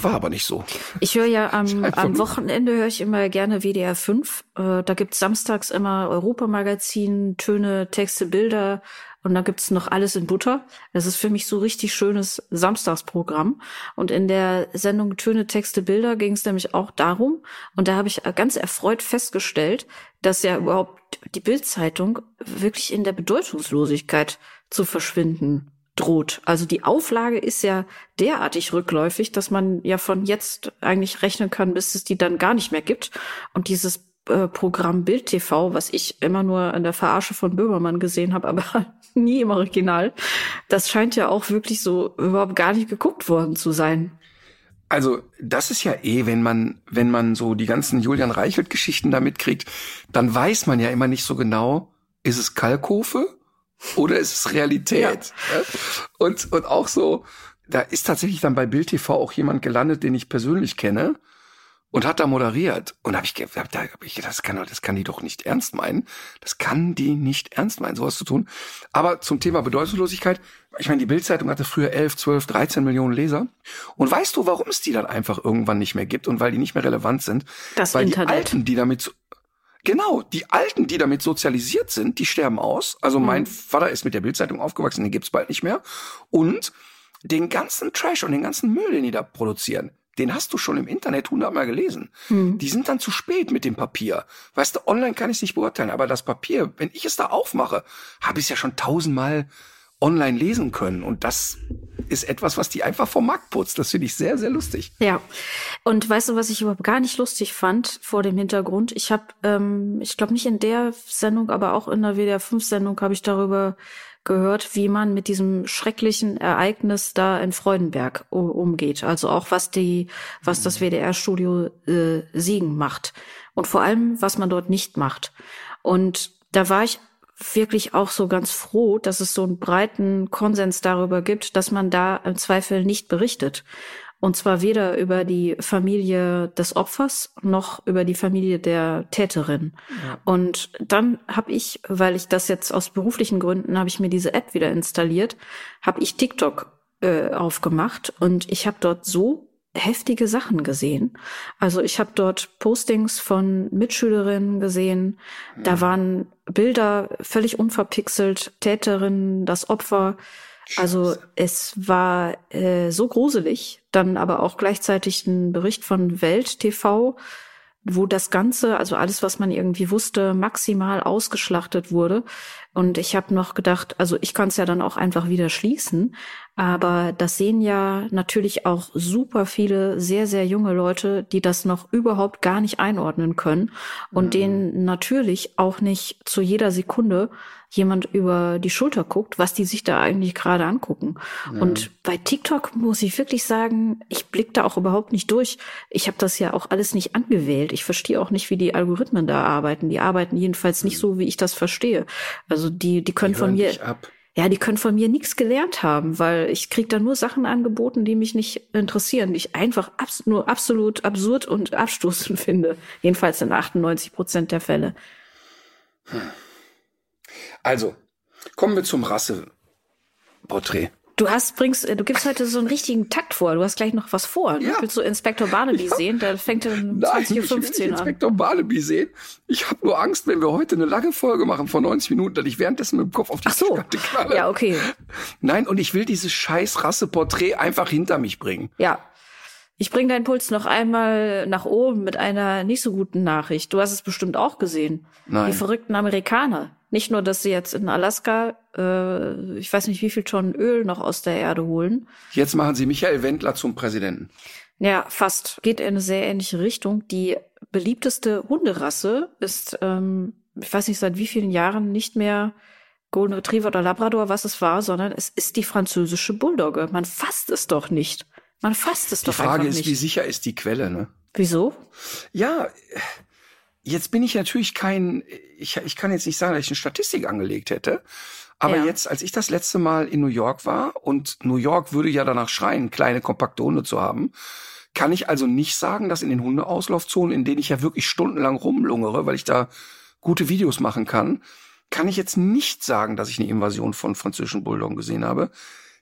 War aber nicht so.
Ich höre ja am, am Wochenende höre ich immer gerne WDR 5. Äh, da gibt's samstags immer Europamagazin, Töne, Texte, Bilder und da gibt's noch alles in Butter. Das ist für mich so richtig schönes Samstagsprogramm. Und in der Sendung Töne, Texte, Bilder ging es nämlich auch darum. Und da habe ich ganz erfreut festgestellt, dass ja überhaupt die Bildzeitung wirklich in der Bedeutungslosigkeit zu verschwinden droht. Also die Auflage ist ja derartig rückläufig, dass man ja von jetzt eigentlich rechnen kann, bis es die dann gar nicht mehr gibt. Und dieses äh, Programm Bild TV, was ich immer nur an der Verarsche von Böhmermann gesehen habe, aber nie im Original, das scheint ja auch wirklich so überhaupt gar nicht geguckt worden zu sein.
Also, das ist ja eh, wenn man, wenn man so die ganzen Julian Reichelt-Geschichten da mitkriegt, dann weiß man ja immer nicht so genau, ist es Kalkofe oder ist es Realität? Ja. Und, und auch so, da ist tatsächlich dann bei Bild TV auch jemand gelandet, den ich persönlich kenne. Und hat da moderiert. Und hab ich, hab, da hab ich das kann, das kann die doch nicht ernst meinen. Das kann die nicht ernst meinen, sowas zu tun. Aber zum Thema Bedeutungslosigkeit, ich meine, die Bildzeitung hatte früher 11, 12, 13 Millionen Leser. Und weißt du, warum es die dann einfach irgendwann nicht mehr gibt und weil die nicht mehr relevant sind?
Das
weil
Internet.
die Alten, die damit Genau, die Alten, die damit sozialisiert sind, die sterben aus. Also
Mhm.
mein Vater ist mit der Bildzeitung aufgewachsen, den gibt's bald nicht mehr. Und den ganzen Trash und den ganzen Müll, den die da produzieren, den hast du schon im Internet hundertmal gelesen.
Mhm.
Die sind dann zu spät mit dem Papier. Weißt du, online kann ich es nicht beurteilen, aber das Papier, wenn ich es da aufmache, habe ich es ja schon tausendmal online lesen können. Und das ist etwas, was die einfach vom Markt putzt. Das finde ich sehr, sehr lustig.
Ja. Und weißt du, was ich überhaupt gar nicht lustig fand vor dem Hintergrund? Ich habe, ähm, ich glaube nicht in der Sendung, aber auch in der WDR 5 Sendung habe ich darüber gehört, wie man mit diesem schrecklichen Ereignis da in Freudenberg umgeht. Also auch was die, was das WDR-Studio äh, Siegen macht und vor allem was man dort nicht macht. Und da war ich wirklich auch so ganz froh, dass es so einen breiten Konsens darüber gibt, dass man da im Zweifel nicht berichtet. Und zwar weder über die Familie des Opfers noch über die Familie der Täterin. Und dann habe ich, weil ich das jetzt aus beruflichen Gründen, habe ich mir diese App wieder installiert, habe ich TikTok äh, aufgemacht und ich habe dort so heftige Sachen gesehen. Also ich habe dort Postings von Mitschülerinnen gesehen. Da waren Bilder völlig unverpixelt, Täterin, das Opfer. Also es war äh, so gruselig, dann aber auch gleichzeitig ein Bericht von Welt TV, wo das Ganze, also alles, was man irgendwie wusste, maximal ausgeschlachtet wurde. Und ich habe noch gedacht, also ich kann es ja dann auch einfach wieder schließen, aber das sehen ja natürlich auch super viele sehr, sehr junge Leute, die das noch überhaupt gar nicht einordnen können und denen natürlich auch nicht zu jeder Sekunde jemand über die Schulter guckt, was die sich da eigentlich gerade angucken. Und bei TikTok muss ich wirklich sagen, ich blick da auch überhaupt nicht durch. Ich habe das ja auch alles nicht angewählt. Ich verstehe auch nicht, wie die Algorithmen da arbeiten. Die arbeiten jedenfalls nicht so, wie ich das verstehe. Also die, die können
Die
von mir,
ab.
Ja, die können von mir nichts gelernt haben, weil ich krieg da nur Sachen angeboten, die mich nicht interessieren, die ich einfach abs nur absolut absurd und abstoßend finde. Jedenfalls in 98 Prozent der Fälle.
Also, kommen wir zum Rasseporträt.
Du hast, bringst, äh, du gibst heute so einen richtigen Takt vor. Du hast gleich noch was vor. Ne?
Ja.
Willst du Inspektor Barnaby
Ja.
sehen? Der fängt um
will nicht
20.15 Uhr an.
Inspektor Barnaby sehen. Ich habe nur Angst, wenn wir heute eine lange Folge machen von 90 Minuten, dass ich währenddessen mit dem Kopf auf die
Ach so.
Tischkante knalle.
Ja, okay.
Nein, und ich will dieses scheiß Rasseporträt einfach hinter mich bringen.
Ja. Ich bringe deinen Puls noch einmal nach oben mit einer nicht so guten Nachricht. Du hast es bestimmt auch gesehen.
Nein.
Die verrückten Amerikaner. Nicht nur, dass sie jetzt in Alaska, äh, ich weiß nicht, wie viel Tonnen Öl noch aus der Erde holen.
Jetzt machen Sie Michael Wendler zum Präsidenten.
Ja, fast. Geht in eine sehr ähnliche Richtung. Die beliebteste Hunderasse ist, ähm, ich weiß nicht, seit wie vielen Jahren nicht mehr Golden Retriever oder Labrador, was es war, sondern es ist die französische Bulldogge. Man fasst es doch nicht. Man fasst es
Die
doch
Frage
einfach
ist,
nicht.
wie sicher ist die Quelle, ne?
Wieso?
Ja, jetzt bin ich natürlich kein, ich, ich kann jetzt nicht sagen, dass ich eine Statistik angelegt hätte. Aber
Ja.
jetzt, als ich das letzte Mal in New York war, und New York würde ja danach schreien, kleine, kompakte Hunde zu haben, kann ich also nicht sagen, dass in den Hundeauslaufzonen, in denen ich ja wirklich stundenlang rumlungere, weil ich da gute Videos machen kann, kann ich jetzt nicht sagen, dass ich eine Invasion von französischen Bulldoggen gesehen habe.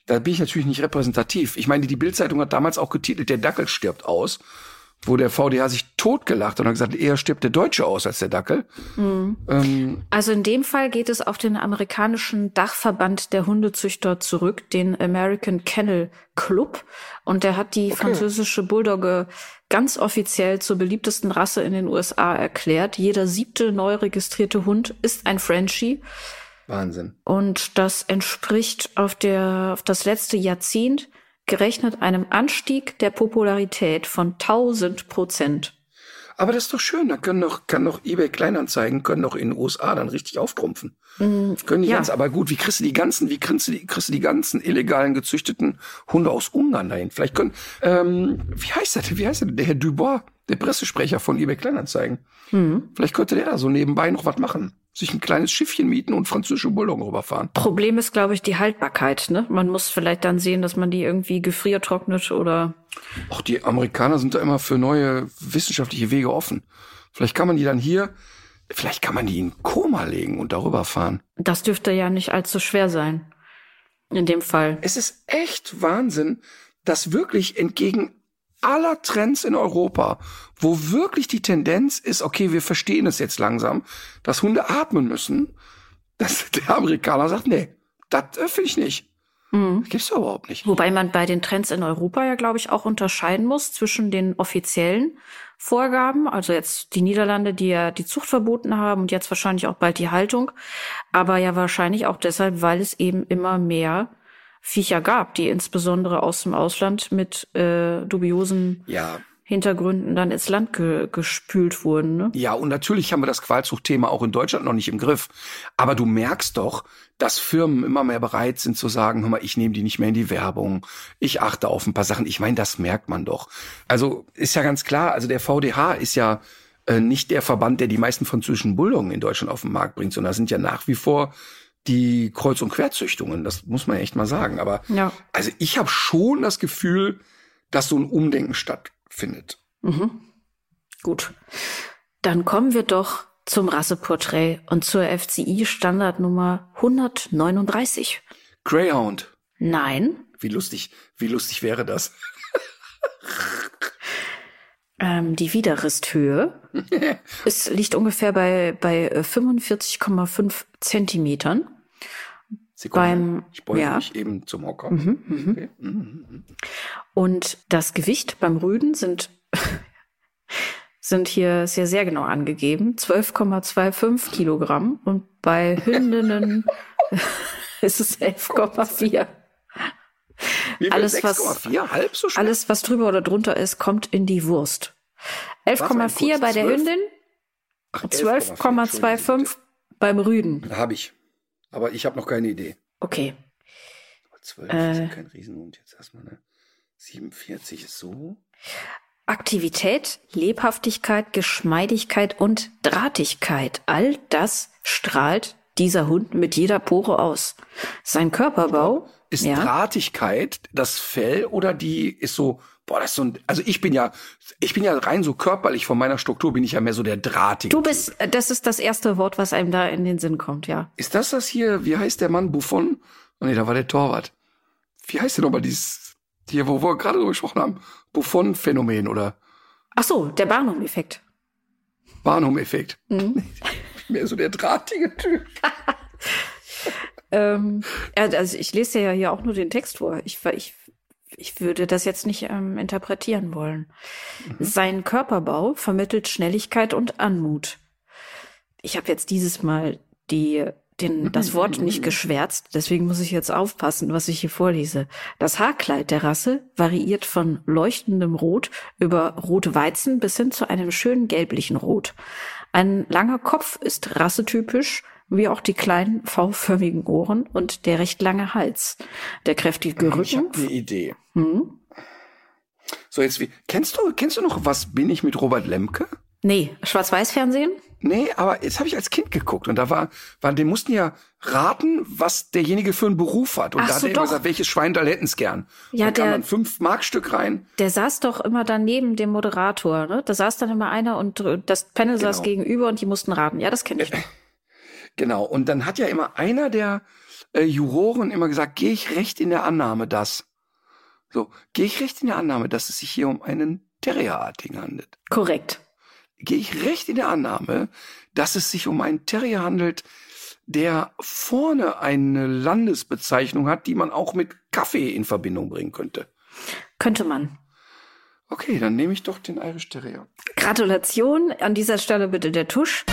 Da bin ich natürlich nicht repräsentativ. Ich meine, die Bildzeitung hat damals auch getitelt, der Dackel stirbt aus, wo der VDH sich totgelacht und hat gesagt, eher stirbt der Deutsche aus als der Dackel. Ähm,
Also in dem Fall geht es auf den amerikanischen Dachverband der Hundezüchter zurück, den American Kennel Club. Und der hat die französische Bulldogge ganz offiziell zur beliebtesten Rasse in den USA erklärt. Jeder siebte neu registrierte Hund ist ein Frenchie.
Wahnsinn.
Und das entspricht auf der, auf das letzte Jahrzehnt gerechnet einem Anstieg der Popularität von 1000 Prozent.
Aber das ist doch schön. Da können doch, kann doch eBay Kleinanzeigen, können doch in den USA dann richtig auftrumpfen. können die
Mm, ja.
ganz, aber gut, wie kriegst du die ganzen, wie kriegst du die, kriegst du die ganzen illegalen gezüchteten Hunde aus Ungarn dahin? Vielleicht können, ähm, wie heißt der, wie heißt der, der Herr Dubois, der Pressesprecher von eBay Kleinanzeigen.
Mhm.
Vielleicht könnte der da so nebenbei noch was machen. Sich ein kleines Schiffchen mieten und französische Bulldoggen rüberfahren.
Problem ist, glaube ich, die Haltbarkeit. Ne? Man muss vielleicht dann sehen, dass man die irgendwie gefriertrocknet oder.
Auch die Amerikaner sind da immer für neue wissenschaftliche Wege offen. Vielleicht kann man die dann hier, vielleicht kann man die in Koma legen und darüber fahren.
Das dürfte ja nicht allzu schwer sein. In dem Fall.
Es ist echt Wahnsinn, dass wirklich entgegen aller Trends in Europa, wo wirklich die Tendenz ist, okay, wir verstehen es jetzt langsam, dass Hunde atmen müssen, dass der Amerikaner sagt, nee, das finde ich nicht. Mhm. Gibt's überhaupt nicht.
Wobei man bei den Trends in Europa ja, glaube ich, auch unterscheiden muss zwischen den offiziellen Vorgaben, also jetzt die Niederlande, die ja die Zucht verboten haben und jetzt wahrscheinlich auch bald die Haltung, aber ja wahrscheinlich auch deshalb, weil es eben immer mehr Viecher gab, die insbesondere aus dem Ausland mit äh, dubiosen
ja.
Hintergründen dann ins Land ge gespült wurden. Ne?
Ja, und natürlich haben wir das Qualzuchtthema auch in Deutschland noch nicht im Griff. Aber du merkst doch, dass Firmen immer mehr bereit sind zu sagen, hör mal, ich nehme die nicht mehr in die Werbung, ich achte auf ein paar Sachen. Ich meine, das merkt man doch. Also ist ja ganz klar, also der VDH ist ja äh, nicht der Verband, der die meisten französischen Bulldoggen in Deutschland auf den Markt bringt, sondern das sind ja nach wie vor die Kreuz- und Querzüchtungen. Das muss man echt mal sagen. Aber
ja.
also ich habe schon das Gefühl, dass so ein Umdenken stattfindet.
Mhm. Gut. Dann kommen wir doch zum Rasseporträt und zur FCI Standardnummer 139.
Greyhound.
Nein.
Wie lustig, wie lustig wäre das?
ähm, die Widerristhöhe es liegt ungefähr bei, bei 45,5 Zentimetern.
Sekunde,
Beim,
ich beuge
ja.
mich eben zum Hocker.
Mhm, mhm.
Okay. Mhm.
Und das Gewicht beim Rüden sind, sind hier sehr, sehr genau angegeben. 12,25 Kilogramm. Und bei Hündinnen ist es 11,4. Alles, was-
6,4? halb so?
Alles, was drüber oder drunter ist, kommt in die Wurst.
Was, ein
11,4
kurz
bei der
12?
Hündin,
Ach, 11,4,
12,25 beim Rüden.
Habe ich. Aber ich habe noch keine Idee.
Okay.
12
Äh.
ist ja kein Riesenhund. Jetzt erstmal eine 47 ist so.
Aktivität, Lebhaftigkeit, Geschmeidigkeit und Drahtigkeit. All das strahlt dieser Hund mit jeder Pore aus. Sein Körperbau
Ist
ja,
Drahtigkeit das Fell oder die ist so, boah, das ist so ein, also ich bin ja, ich bin ja rein so körperlich von meiner Struktur bin ich ja mehr so der Drahtige.
du bist, das ist das erste Wort, was einem da in den Sinn kommt, ja.
Ist das das hier, wie heißt der Mann, Buffon? Oh nee, da war der Torwart. Wie heißt der nochmal dieses, hier, wo wir gerade drüber gesprochen haben? Buffon-Phänomen oder
Ach so, der Barnum-Effekt.
Barnum-Effekt.
Mhm.
Mehr so der drahtige Typ.
Ähm, also ich lese ja hier auch nur den Text vor. Ich, ich, ich würde das jetzt nicht ähm, interpretieren wollen. Sein Körperbau vermittelt Schnelligkeit und Anmut. Ich habe jetzt dieses Mal die, den, das Wort nicht geschwärzt, deswegen muss ich jetzt aufpassen, was ich hier vorlese. Das Haarkleid der Rasse variiert von leuchtendem Rot über Rotweizen bis hin zu einem schönen gelblichen Rot. Ein langer Kopf ist rassetypisch, wie auch die kleinen V-förmigen Ohren und der recht lange Hals. Der kräftige
Ich
Rücken.
habe eine Idee.
Hm?
So, jetzt wie, kennst du, kennst du noch Was bin ich mit Robert Lemke?
Nee, Schwarz-Weiß-Fernsehen?
Nee, aber jetzt habe ich als Kind geguckt und da war, war, die mussten ja raten, was derjenige für einen Beruf hat. Und
Ach
da hat
so,
er immer
doch.
gesagt, welches Schweindal hätten's gern.
Ja,
dann kam dann fünf Markstück rein.
Der saß doch immer daneben dem Moderator, ne? Da saß dann immer einer und das Panel saß
Genau.
gegenüber und die mussten raten. Ja, das kenne ich. noch.
Genau. Und dann hat ja immer einer der äh, Juroren immer gesagt, gehe ich recht in der Annahme, dass. So, gehe ich recht in der Annahme, dass es sich hier um einen Terrierartigen handelt.
Korrekt.
Gehe ich recht in der Annahme, dass es sich um einen Terrier handelt, der vorne eine Landesbezeichnung hat, die man auch mit Kaffee in Verbindung bringen könnte.
Könnte man.
Okay, dann nehme ich doch den Irish Terrier.
Gratulation. An dieser Stelle bitte der Tusch.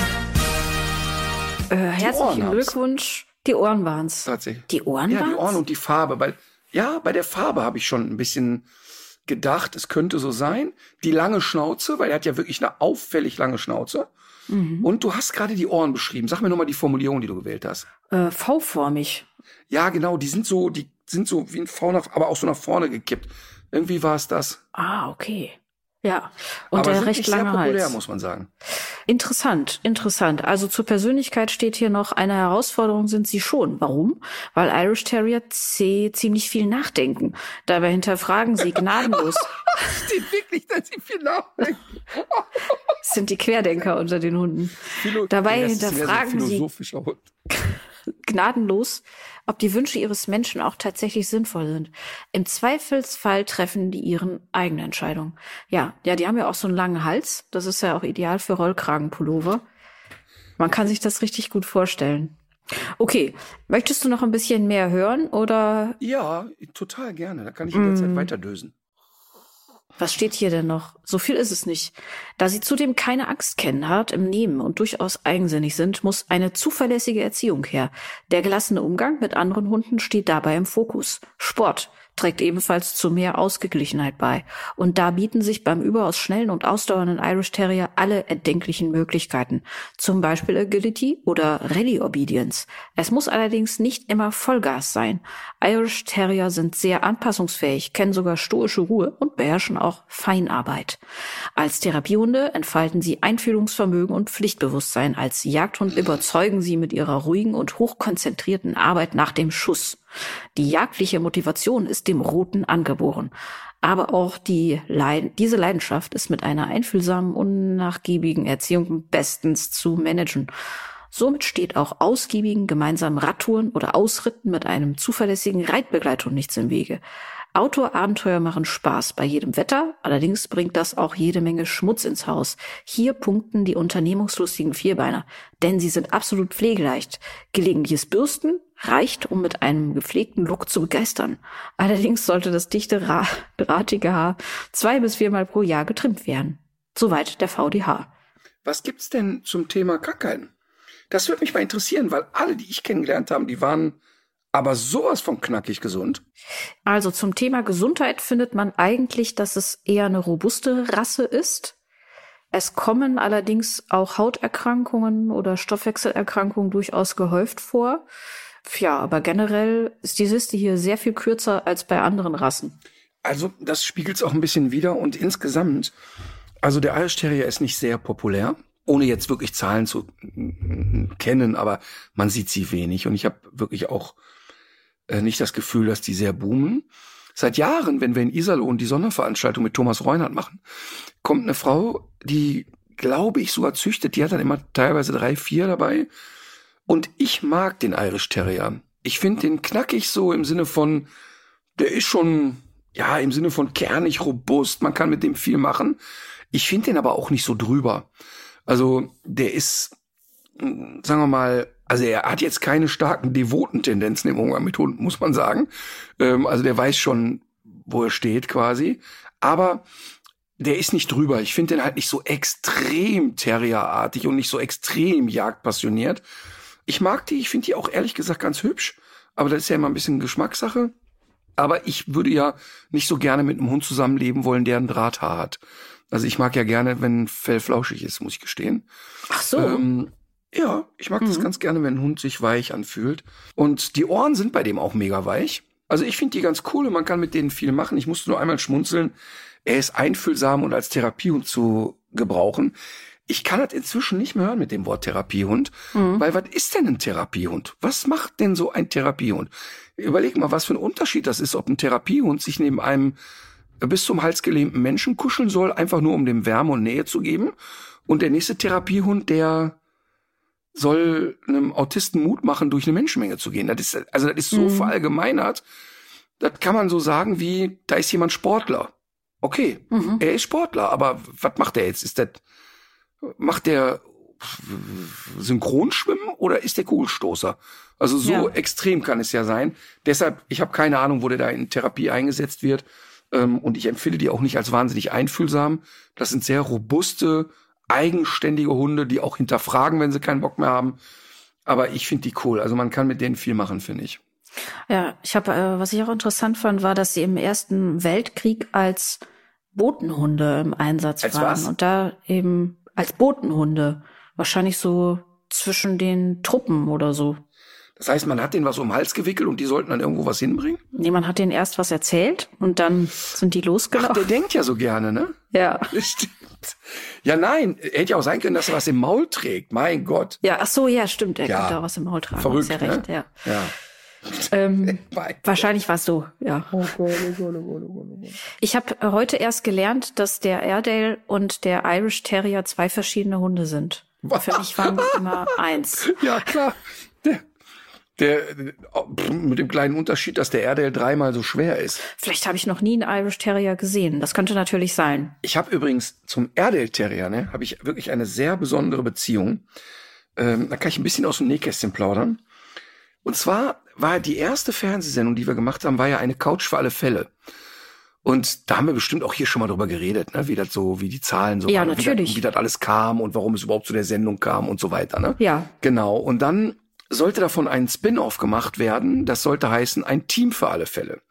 Äh, herzlichen. Glückwunsch. Die Ohren waren's.
Tatsächlich.
Die Ohren
Ja, die? Ohren und die Farbe, weil ja, bei der Farbe habe ich schon ein bisschen gedacht, es könnte so sein. Die lange Schnauze, weil er hat ja wirklich eine auffällig lange Schnauze.
Mhm.
Und du hast gerade die Ohren beschrieben. Sag mir nochmal die Formulierung, die du gewählt hast.
Äh, V-formig.
Ja, genau, die sind so, die sind so wie ein V nach, aber auch so nach vorne gekippt. Irgendwie war es das.
Ah, okay. Ja. Und
aber
der
sind
recht
nicht sehr
lange
populär,
Hals.
muss man sagen.
Interessant, interessant. Also zur Persönlichkeit steht hier noch, eine Herausforderung sind sie schon. Warum? Weil Irish Terrier ziemlich viel nachdenken. Dabei hinterfragen sie gnadenlos.
steht wirklich, dass sie viel nachdenken.
sind die Querdenker unter den Hunden. Philo Dabei hinterfragen sie gnadenlos, ob die Wünsche ihres Menschen auch tatsächlich sinnvoll sind. Im Zweifelsfall treffen die ihren eigene Entscheidung. Ja, ja, die haben ja auch so einen langen Hals. Das ist ja auch ideal für Rollkragenpullover. Man kann sich das richtig gut vorstellen. Okay, möchtest du noch ein bisschen mehr hören oder?
Ja, total gerne. Da kann ich in der mm. Zeit weiterdösen.
Was steht hier denn noch? So viel ist es nicht. Da sie zudem keine Angst kennen, hart im Nehmen und durchaus eigensinnig sind, muss eine zuverlässige Erziehung her. Der gelassene Umgang mit anderen Hunden steht dabei im Fokus. Sport, trägt ebenfalls zu mehr Ausgeglichenheit bei. Und da bieten sich beim überaus schnellen und ausdauernden Irish Terrier alle erdenklichen Möglichkeiten. Zum Beispiel Agility oder Rally Obedience. Es muss allerdings nicht immer Vollgas sein. Irish Terrier sind sehr anpassungsfähig, kennen sogar stoische Ruhe und beherrschen auch Feinarbeit. Als Therapiehunde entfalten sie Einfühlungsvermögen und Pflichtbewusstsein. Als Jagdhund überzeugen sie mit ihrer ruhigen und hochkonzentrierten Arbeit nach dem Schuss. Die jagdliche Motivation ist dem Roten angeboren. Aber auch die Leid diese Leidenschaft ist mit einer einfühlsamen, unnachgiebigen Erziehung bestens zu managen. Somit steht auch ausgiebigen gemeinsamen Radtouren oder Ausritten mit einem zuverlässigen Reitbegleitung nichts im Wege. Outdoor-Abenteuer machen Spaß bei jedem Wetter, allerdings bringt das auch jede Menge Schmutz ins Haus. Hier punkten die unternehmungslustigen Vierbeiner, denn sie sind absolut pflegeleicht. Gelegentliches Bürsten reicht, um mit einem gepflegten Look zu begeistern. Allerdings sollte das dichte, drahtige Haar zwei bis viermal pro Jahr getrimmt werden. Soweit der VDH.
Was gibt's denn zum Thema Krankheiten? Das würde mich mal interessieren, weil alle, die ich kennengelernt habe, die waren aber sowas von knackig gesund.
Also zum Thema Gesundheit findet man eigentlich, dass es eher eine robuste Rasse ist. Es kommen allerdings auch Hauterkrankungen oder Stoffwechselerkrankungen durchaus gehäuft vor. Ja, aber generell ist die Liste hier sehr viel kürzer als bei anderen Rassen.
Also das spiegelt es auch ein bisschen wider und insgesamt, also der Irish Terrier ist nicht sehr populär ohne jetzt wirklich Zahlen zu kennen, aber man sieht sie wenig. Und ich habe wirklich auch äh, nicht das Gefühl, dass die sehr boomen. Seit Jahren, wenn wir in Iserlohn die Sonderveranstaltung mit Thomas Reunert machen, kommt eine Frau, die, glaube ich, sogar züchtet. Die hat dann immer teilweise drei, vier dabei. Und ich mag den Irish Terrier. Ich finde den knackig so im Sinne von, der ist schon, ja, im Sinne von kernig, robust. Man kann mit dem viel machen. Ich finde den aber auch nicht so drüber. Also, der ist, sagen wir mal, also er hat jetzt keine starken devoten Tendenzen im Umgang mit Hunden, muss man sagen. Ähm, also der weiß schon, wo er steht quasi. Aber der ist nicht drüber. Ich finde den halt nicht so extrem Terrierartig und nicht so extrem jagdpassioniert. Ich mag die, ich finde die auch ehrlich gesagt ganz hübsch. Aber das ist ja immer ein bisschen Geschmackssache. Aber ich würde ja nicht so gerne mit einem Hund zusammenleben wollen, der ein Drahthaar hat. Also ich mag ja gerne, wenn Fell flauschig ist, muss ich gestehen.
Ach so. Ähm,
ja, ich mag mhm. das ganz gerne, wenn ein Hund sich weich anfühlt. Und die Ohren sind bei dem auch mega weich. Also ich finde die ganz cool und man kann mit denen viel machen. Ich musste nur einmal schmunzeln. Er ist einfühlsam und als Therapiehund zu gebrauchen. Ich kann das inzwischen nicht mehr hören mit dem Wort Therapiehund, mhm. weil was ist denn ein Therapiehund? Was macht denn so ein Therapiehund? Überleg mal, was für ein Unterschied das ist, ob ein Therapiehund sich neben einem bis zum Hals gelähmten Menschen kuscheln soll, einfach nur um dem Wärme und Nähe zu geben. Und der nächste Therapiehund, der soll einem Autisten Mut machen, durch eine Menschenmenge zu gehen. Das ist, also das ist so mhm. verallgemeinert. Das kann man so sagen wie, da ist jemand Sportler. Okay, mhm. er ist Sportler, aber was macht er jetzt? Ist das, macht der Synchronschwimmen oder ist der Kugelstoßer? Also so ja. extrem kann es ja sein. Deshalb, ich habe keine Ahnung, wo der da in Therapie eingesetzt wird. Ähm, und ich empfinde die auch nicht als wahnsinnig einfühlsam. Das sind sehr robuste, eigenständige Hunde, die auch hinterfragen, wenn sie keinen Bock mehr haben. Aber ich finde die cool. Also man kann mit denen viel machen, finde ich.
Ja, ich habe, äh, was ich auch interessant fand, war, dass sie im Ersten Weltkrieg als Botenhunde im Einsatz als waren was? und da eben als Botenhunde, wahrscheinlich so zwischen den Truppen oder so.
Das heißt, man hat denen was um den Hals gewickelt und die sollten dann irgendwo was hinbringen?
Nee, man hat denen erst was erzählt und dann sind die losgelaufen. Ach,
der denkt ja so gerne, ne?
Ja.
Ja, nein, hätte ja auch sein können, dass er was im Maul trägt. Mein Gott.
Ja, ach so, ja, stimmt. Er
Ja.
könnte auch was im Maul tragen.
Verrückt,
ja recht,
ne?
ja.
Ja.
Ähm, wahrscheinlich war es so, ja. Ich habe heute erst gelernt, dass der Airedale und der Irish Terrier zwei verschiedene Hunde sind. Für mich waren immer eins.
Ja, klar. Der, der, oh, mit dem kleinen Unterschied, dass der Airedale dreimal so schwer ist.
Vielleicht habe ich noch nie einen Irish Terrier gesehen. Das könnte natürlich sein.
Ich habe übrigens zum Airedale Terrier, ne, habe ich wirklich eine sehr besondere Beziehung. Ähm, da kann ich ein bisschen aus dem Nähkästchen plaudern. Und zwar war die erste Fernsehsendung, die wir gemacht haben, war ja eine Couch für alle Fälle. Und da haben wir bestimmt auch hier schon mal drüber geredet, ne? wie das so, wie die Zahlen so
Ja,
waren,
natürlich.
Wie das, wie das alles kam und warum es überhaupt zu der Sendung kam und so weiter. Ne?
Ja.
Genau. Und dann sollte davon ein Spin-off gemacht werden. Das sollte heißen, ein Team für alle Fälle.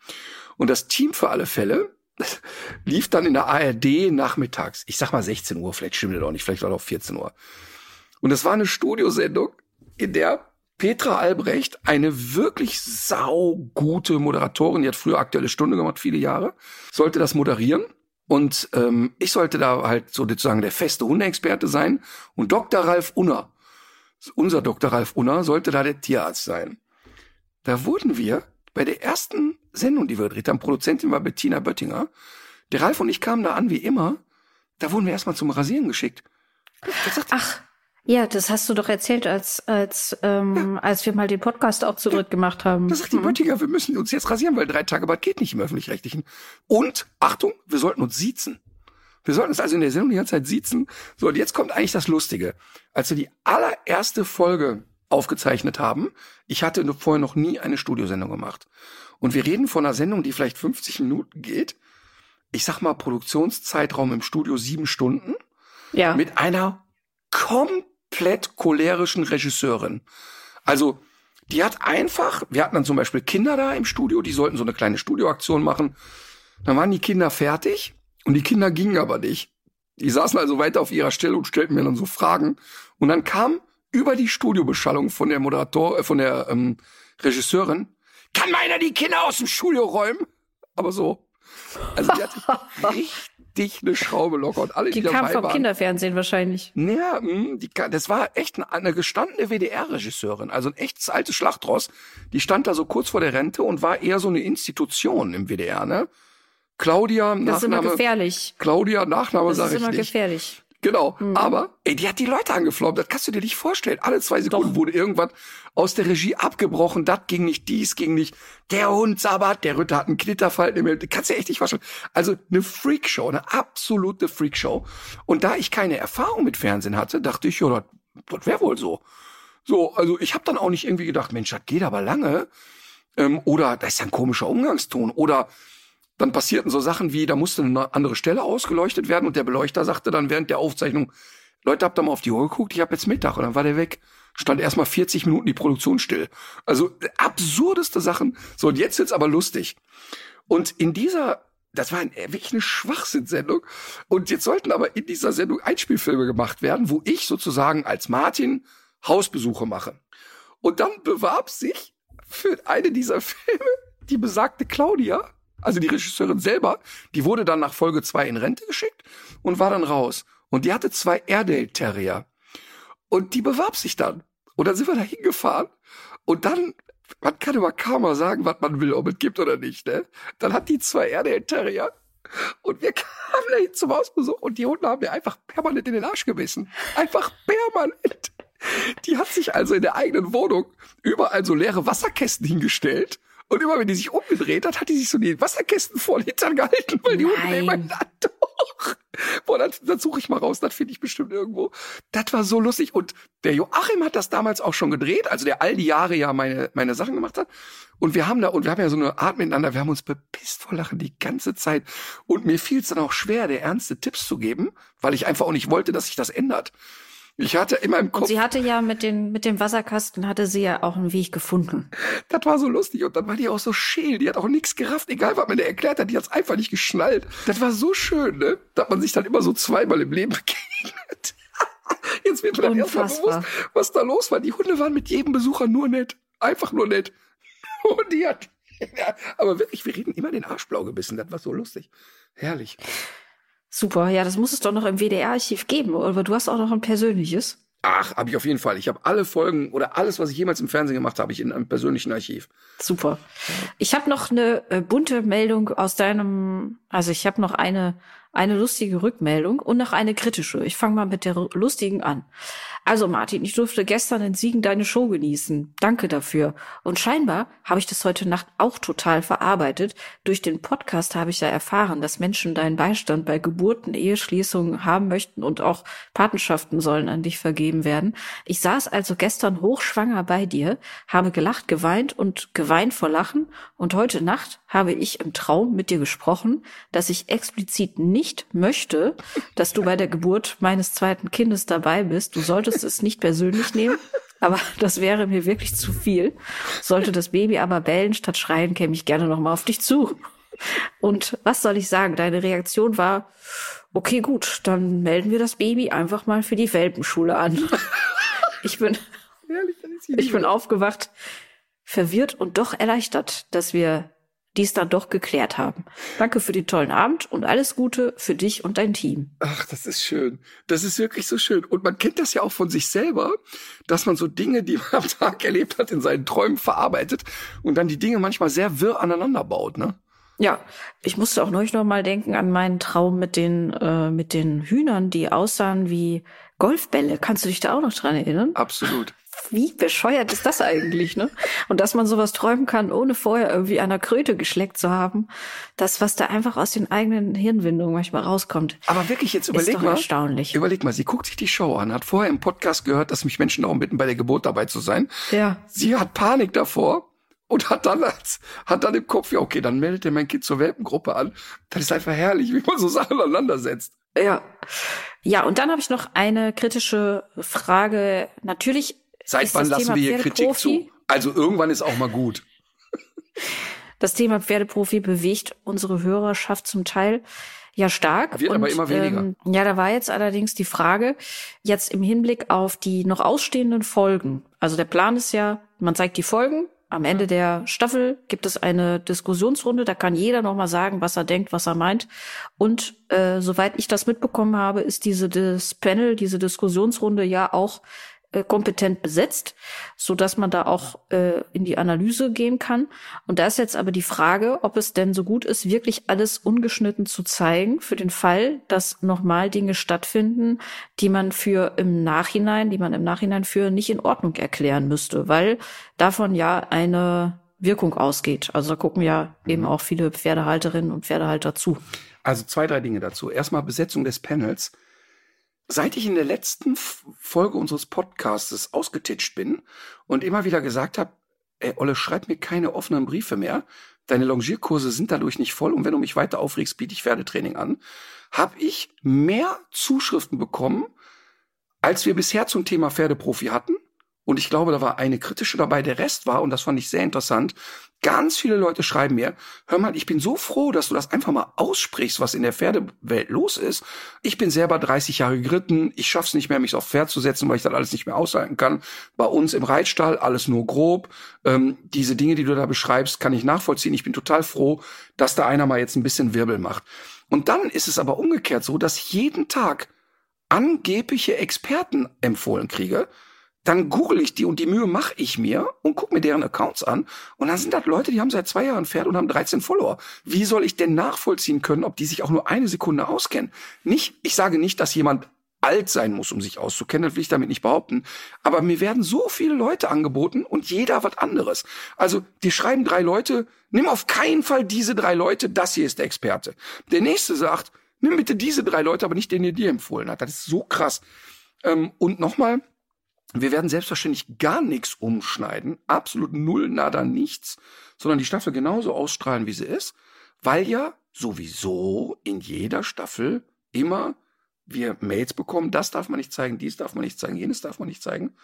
Und das Team für alle Fälle lief dann in der ARD nachmittags. Ich sag mal 16 Uhr, vielleicht stimmt das auch nicht, vielleicht war das auch 14 Uhr. Und das war eine Studiosendung, in der Petra Albrecht, eine wirklich saugute Moderatorin, die hat früher Aktuelle Stunde gemacht, viele Jahre, sollte das moderieren. Und ähm, ich sollte da halt sozusagen der feste Hundeexperte sein. Und Dr. Ralf Unner, unser Dr. Ralf Unner, sollte da der Tierarzt sein. Da wurden wir bei der ersten Sendung, die wir gedreht haben, Produzentin war Bettina Böttinger. Der Ralf und ich kamen da an wie immer. Da wurden wir erstmal zum Rasieren geschickt. Da sagt,
Ach, ja, das hast du doch erzählt, als, als, ähm, als wir mal den Podcast auch zu dritt gemacht haben.
Da sagt die Böttinger, wir müssen uns jetzt rasieren, weil drei Tage Bad geht nicht im Öffentlich-Rechtlichen. Und, Achtung, wir sollten uns siezen. Wir sollten uns also in der Sendung die ganze Zeit siezen. So, und jetzt kommt eigentlich das Lustige. Als wir die allererste Folge aufgezeichnet haben, ich hatte vorher noch nie eine Studiosendung gemacht. Und wir reden von einer Sendung, die vielleicht 50 Minuten geht. Ich sag mal, Produktionszeitraum im Studio sieben Stunden
ja.
mit einer komplett cholerischen Regisseurin. Also, die hat einfach, wir hatten dann zum Beispiel Kinder da im Studio, die sollten so eine kleine Studioaktion machen. Dann waren die Kinder fertig und die Kinder gingen aber nicht. Die saßen also weiter auf ihrer Stelle und stellten mir dann so Fragen. Und dann kam über die Studiobeschallung von der Moderator, äh, von der ähm, Regisseurin, kann meiner die Kinder aus dem Studio räumen? Aber so. Also die hatte richtig eine Schraube locker und alle, die,
die kam vom
waren.
Kinderfernsehen wahrscheinlich.
Ja, mh, die, ka- das war echt eine, eine gestandene WDR-Regisseurin, also ein echtes altes Schlachtross. Die stand da so kurz vor der Rente und war eher so eine Institution im WDR, ne? Claudia,
Das ist immer
Nachname,
gefährlich.
Claudia, Nachname
Das
sage
ist
ich
immer
nicht.
gefährlich.
Genau,
Mhm.
aber ey, die hat die Leute angeflaumt, das kannst du dir nicht vorstellen. Alle zwei Sekunden
Doch.
wurde irgendwas aus der Regie abgebrochen, das ging nicht, dies ging nicht. Der Hund sabbert, der Ritter hat einen Knitterfalten im Hemd. Das kannst du dir echt nicht vorstellen. Also eine Freakshow, eine absolute Freakshow. Und da ich keine Erfahrung mit Fernsehen hatte, dachte ich, ja, das, das wäre wohl so. So, also ich habe dann auch nicht irgendwie gedacht, Mensch, das geht aber lange. Ähm, oder das ist ja ein komischer Umgangston. Oder dann passierten so Sachen wie, da musste eine andere Stelle ausgeleuchtet werden und der Beleuchter sagte dann während der Aufzeichnung, Leute, habt ihr mal auf die Uhr geguckt? Ich habe jetzt Mittag und dann war der weg. Stand erstmal 40 Minuten die Produktion still. Also äh, absurdeste Sachen. So, und jetzt wird's aber lustig. Und in dieser, das war ein, äh, wirklich eine Schwachsinnssendung. Und jetzt sollten aber in dieser Sendung Einspielfilme gemacht werden, wo ich sozusagen als Martin Hausbesuche mache. Und dann bewarb sich für eine dieser Filme die besagte Claudia, also die Regisseurin selber, die wurde dann nach Folge zwei in Rente geschickt und war dann raus. Und die hatte zwei Airedale Terrier. Und die bewarb sich dann. Und dann sind wir da hingefahren. Und dann, man kann über Karma sagen, was man will, ob es gibt oder nicht, ne? Dann hat die zwei Airedale Terrier. Und wir kamen da hin zum Hausbesuch und die Hunde haben mir einfach permanent in den Arsch gebissen. Einfach permanent. Die hat sich also in der eigenen Wohnung überall so leere Wasserkästen hingestellt. Und immer wenn die sich umgedreht hat, hat die sich so die Wasserkästen vor den Hintern gehalten, weil die Hunde
Nein.
nebeneinander doch. Boah, das, das suche ich mal raus, das finde ich bestimmt irgendwo. Das war so lustig. Und der Joachim hat das damals auch schon gedreht, also der all die Jahre ja meine, meine Sachen gemacht hat. Und wir haben da, und wir haben ja so eine Art miteinander, wir haben uns bepisst vor Lachen die ganze Zeit. Und mir fiel es dann auch schwer, der ernste Tipps zu geben, weil ich einfach auch nicht wollte, dass sich das ändert. Ich hatte immer im
Und
Kopf,
sie hatte ja mit den, mit dem Wasserkasten hatte sie ja auch einen Weg gefunden.
das war so lustig. Und dann war die auch so scheel, die hat auch nichts gerafft, egal was man der erklärt hat, die hat's einfach nicht geschnallt. Das war so schön, ne? Da hat man sich dann immer so zweimal im Leben begegnet. Jetzt wird mir dann erstmal bewusst, was da los war. Die Hunde waren mit jedem Besucher nur nett. Einfach nur nett. Und die hat, ja, aber wirklich, wir reden immer den Arsch blau gebissen. Das war so lustig. Herrlich.
Super, ja, das muss es doch noch im WDR-Archiv geben, aber du hast auch noch ein persönliches.
Ach, habe ich auf jeden Fall. Ich habe alle Folgen oder alles, was ich jemals im Fernsehen gemacht habe, ich in einem persönlichen Archiv.
Super. Ich habe noch eine äh, bunte Meldung aus deinem, also ich habe noch eine eine lustige Rückmeldung und noch eine kritische. Ich fange mal mit der lustigen an. Also Martin, ich durfte gestern in Siegen deine Show genießen. Danke dafür. Und scheinbar habe ich das heute Nacht auch total verarbeitet. Durch den Podcast habe ich ja erfahren, dass Menschen deinen Beistand bei Geburten, Eheschließungen haben möchten und auch Patenschaften sollen an dich vergeben werden. Ich saß also gestern hochschwanger bei dir, habe gelacht, geweint und geweint vor Lachen und heute Nacht habe ich im Traum mit dir gesprochen, dass ich explizit nicht möchte, dass du bei der Geburt meines zweiten Kindes dabei bist. Du solltest es nicht persönlich nehmen, aber das wäre mir wirklich zu viel. Sollte das Baby aber bellen statt schreien, käme ich gerne noch mal auf dich zu. Und was soll ich sagen? Deine Reaktion war, okay, gut, dann melden wir das Baby einfach mal für die Welpenschule an. Ich bin, ich bin aufgewacht, verwirrt und doch erleichtert, dass wir die es dann doch geklärt haben. Danke für den tollen Abend und alles Gute für dich und dein Team.
Ach, das ist schön. Das ist wirklich so schön. Und man kennt das ja auch von sich selber, dass man so Dinge, die man am Tag erlebt hat, in seinen Träumen verarbeitet und dann die Dinge manchmal sehr wirr aneinander baut, ne?
Ja, ich musste auch neulich noch mal denken an meinen Traum mit den äh, mit den Hühnern, die aussahen wie Golfbälle. Kannst du dich da auch noch dran erinnern?
Absolut
wie bescheuert ist das eigentlich, ne? Und dass man sowas träumen kann, ohne vorher irgendwie einer Kröte geschleckt zu haben, das, was da einfach aus den eigenen Hirnwindungen manchmal rauskommt.
Aber wirklich, jetzt überleg mal.
Erstaunlich.
Überleg mal, sie guckt sich die Show an, hat vorher im Podcast gehört, dass mich Menschen darum bitten, bei der Geburt dabei zu sein.
Ja.
Sie hat Panik davor und hat dann als, hat dann im Kopf, ja, okay, dann meldet er mein Kind zur Welpengruppe an. Das ist einfach herrlich, wie man so Sachen aneinander setzt.
Ja. Ja, und dann habe ich noch eine kritische Frage. Natürlich
Seit wann lassen Thema wir hier Kritik zu? Also irgendwann ist auch mal gut.
Das Thema Pferdeprofi bewegt unsere Hörerschaft zum Teil ja stark.
Wird und, aber immer weniger. Ähm,
ja, da war jetzt allerdings die Frage, jetzt im Hinblick auf die noch ausstehenden Folgen. Also der Plan ist ja, man zeigt die Folgen. Am Ende der Staffel gibt es eine Diskussionsrunde, da kann jeder nochmal sagen, was er denkt, was er meint. Und äh, soweit ich das mitbekommen habe, ist diese das Panel, diese Diskussionsrunde ja auch äh, kompetent besetzt, so dass man da auch äh, in die Analyse gehen kann. Und da ist jetzt aber die Frage, ob es denn so gut ist, wirklich alles ungeschnitten zu zeigen, für den Fall, dass nochmal Dinge stattfinden, die man für im Nachhinein, die man im Nachhinein für nicht in Ordnung erklären müsste, weil davon ja eine Wirkung ausgeht. Also da gucken ja mhm. eben auch viele Pferdehalterinnen und Pferdehalter zu.
Also zwei, drei Dinge dazu. Erstmal Besetzung des Panels. Seit ich in der letzten Folge unseres Podcasts ausgetitscht bin und immer wieder gesagt habe, ey Olle, schreib mir keine offenen Briefe mehr, deine Longierkurse sind dadurch nicht voll und wenn du mich weiter aufregst, biete ich Pferdetraining an, habe ich mehr Zuschriften bekommen, als wir bisher zum Thema Pferdeprofi hatten. Und ich glaube, da war eine kritische dabei. Der Rest war, und das fand ich sehr interessant, ganz viele Leute schreiben mir, hör mal, ich bin so froh, dass du das einfach mal aussprichst, was in der Pferdewelt los ist. Ich bin selber 30 Jahre geritten. Ich schaff's nicht mehr, mich aufs Pferd zu setzen, weil ich das alles nicht mehr aushalten kann. Bei uns im Reitstall alles nur grob. Ähm, diese Dinge, die du da beschreibst, kann ich nachvollziehen. Ich bin total froh, dass da einer mal jetzt ein bisschen Wirbel macht. Und dann ist es aber umgekehrt so, dass jeden Tag angebliche Experten empfohlen kriege, dann google ich die und die Mühe mache ich mir und gucke mir deren Accounts an. Und dann sind das Leute, die haben seit zwei Jahren Pferd und haben 13 Follower. Wie soll ich denn nachvollziehen können, ob die sich auch nur eine Sekunde auskennen? Nicht, ich sage nicht, dass jemand alt sein muss, um sich auszukennen, das will ich damit nicht behaupten. Aber mir werden so viele Leute angeboten und jeder was anderes. Also, die schreiben drei Leute, nimm auf keinen Fall diese drei Leute, das hier ist der Experte. Der nächste sagt, nimm bitte diese drei Leute, aber nicht den, der dir empfohlen hat. Das ist so krass. Ähm, und nochmal, wir werden selbstverständlich gar nichts umschneiden, absolut null, nada, nichts, sondern die Staffel genauso ausstrahlen, wie sie ist, weil ja sowieso in jeder Staffel immer wir Mails bekommen, das darf man nicht zeigen, dies darf man nicht zeigen, jenes darf man nicht zeigen.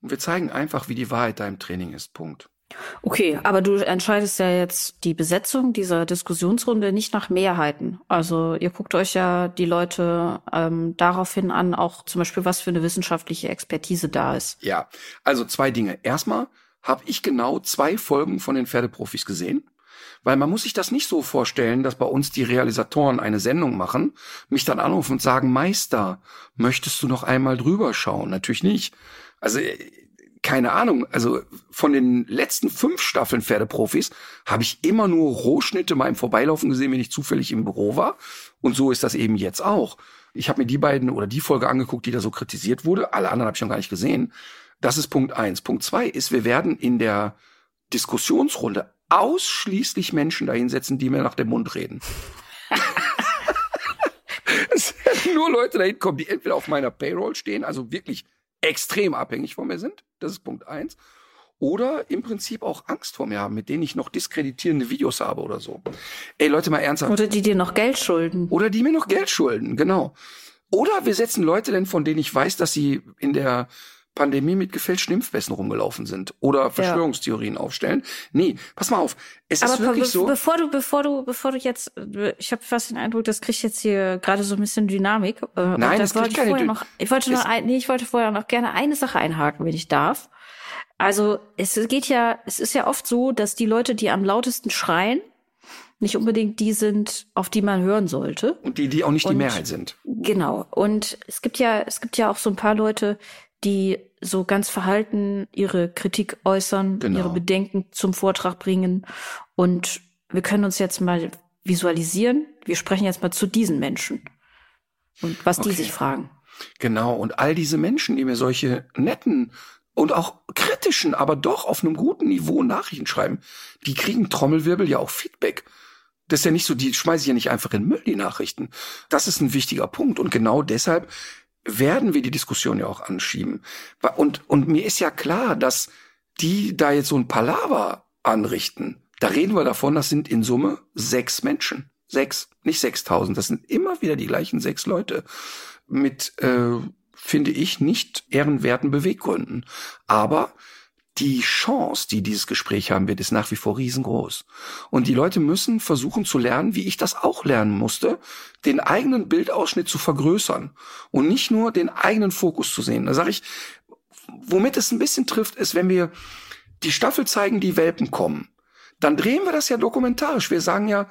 Und wir zeigen einfach, wie die Wahrheit da im Training ist. Punkt.
Okay, aber du entscheidest ja jetzt die Besetzung dieser Diskussionsrunde nicht nach Mehrheiten. Also ihr guckt euch ja die Leute ähm, daraufhin an, auch zum Beispiel, was für eine wissenschaftliche Expertise da ist.
Ja, also zwei Dinge. Erstmal habe ich genau zwei Folgen von den Pferdeprofis gesehen. Weil man muss sich das nicht so vorstellen, dass bei uns die Realisatoren eine Sendung machen, mich dann anrufen und sagen, Meister, möchtest du noch einmal drüber schauen? Natürlich nicht. Also äh, keine Ahnung, also von den letzten fünf Staffeln Pferdeprofis habe ich immer nur Rohschnitte mal im Vorbeilaufen gesehen, wenn ich zufällig im Büro war. Und so ist das eben jetzt auch. Ich habe mir die beiden oder die Folge angeguckt, die da so kritisiert wurde. Alle anderen habe ich noch gar nicht gesehen. Das ist Punkt eins. Punkt zwei ist, wir werden in der Diskussionsrunde ausschließlich Menschen dahinsetzen, die mir nach dem Mund reden. es werden nur Leute dahin kommen, die entweder auf meiner Payroll stehen, also wirklich extrem abhängig von mir sind. Das ist Punkt eins. Oder im Prinzip auch Angst vor mir haben, mit denen ich noch diskreditierende Videos habe oder so. Ey, Leute, mal ernsthaft.
Oder die dir noch Geld schulden.
Oder die mir noch Geld schulden, genau. Oder wir setzen Leute denn, von denen ich weiß, dass sie in der Pandemie mit gefälschten Impfpässen rumgelaufen sind oder Verschwörungstheorien ja. aufstellen. Nee, pass mal auf. Es
Aber
ist wirklich
be
so.
Bevor du, bevor du, bevor du jetzt, ich habe fast den Eindruck, das kriegt jetzt hier gerade so ein bisschen Dynamik.
Äh, Nein, das
wollte
kriegt keine
noch, Ich wollte noch, ein, nee, ich wollte vorher noch gerne eine Sache einhaken, wenn ich darf. Also es geht ja, es ist ja oft so, dass die Leute, die am lautesten schreien, nicht unbedingt die sind, auf die man hören sollte.
Und die, die auch nicht und, die Mehrheit sind.
Genau. Und es gibt ja, es gibt ja auch so ein paar Leute, die so ganz verhalten ihre Kritik äußern, genau. ihre Bedenken zum Vortrag bringen. Und wir können uns jetzt mal visualisieren. Wir sprechen jetzt mal zu diesen Menschen und was okay. die sich fragen.
Genau. Und all diese Menschen, die mir solche netten und auch kritischen, aber doch auf einem guten Niveau Nachrichten schreiben, die kriegen Trommelwirbel ja auch Feedback. Das ist ja nicht so, die schmeiße ich ja nicht einfach in Müll, die Nachrichten. Das ist ein wichtiger Punkt. Und genau deshalb werden wir die Diskussion ja auch anschieben. Und, und mir ist ja klar, dass die da jetzt so ein Palaver anrichten. Da reden wir davon, das sind in Summe sechs Menschen. Sechs, nicht sechstausend. Das sind immer wieder die gleichen sechs Leute mit, äh, finde ich, nicht ehrenwerten Beweggründen. Aber die Chance, die dieses Gespräch haben wird, ist nach wie vor riesengroß. Und die Leute müssen versuchen zu lernen, wie ich das auch lernen musste, den eigenen Bildausschnitt zu vergrößern und nicht nur den eigenen Fokus zu sehen. Da sage ich, womit es ein bisschen trifft, ist, wenn wir die Staffel zeigen, die Welpen kommen, dann drehen wir das ja dokumentarisch. Wir sagen ja,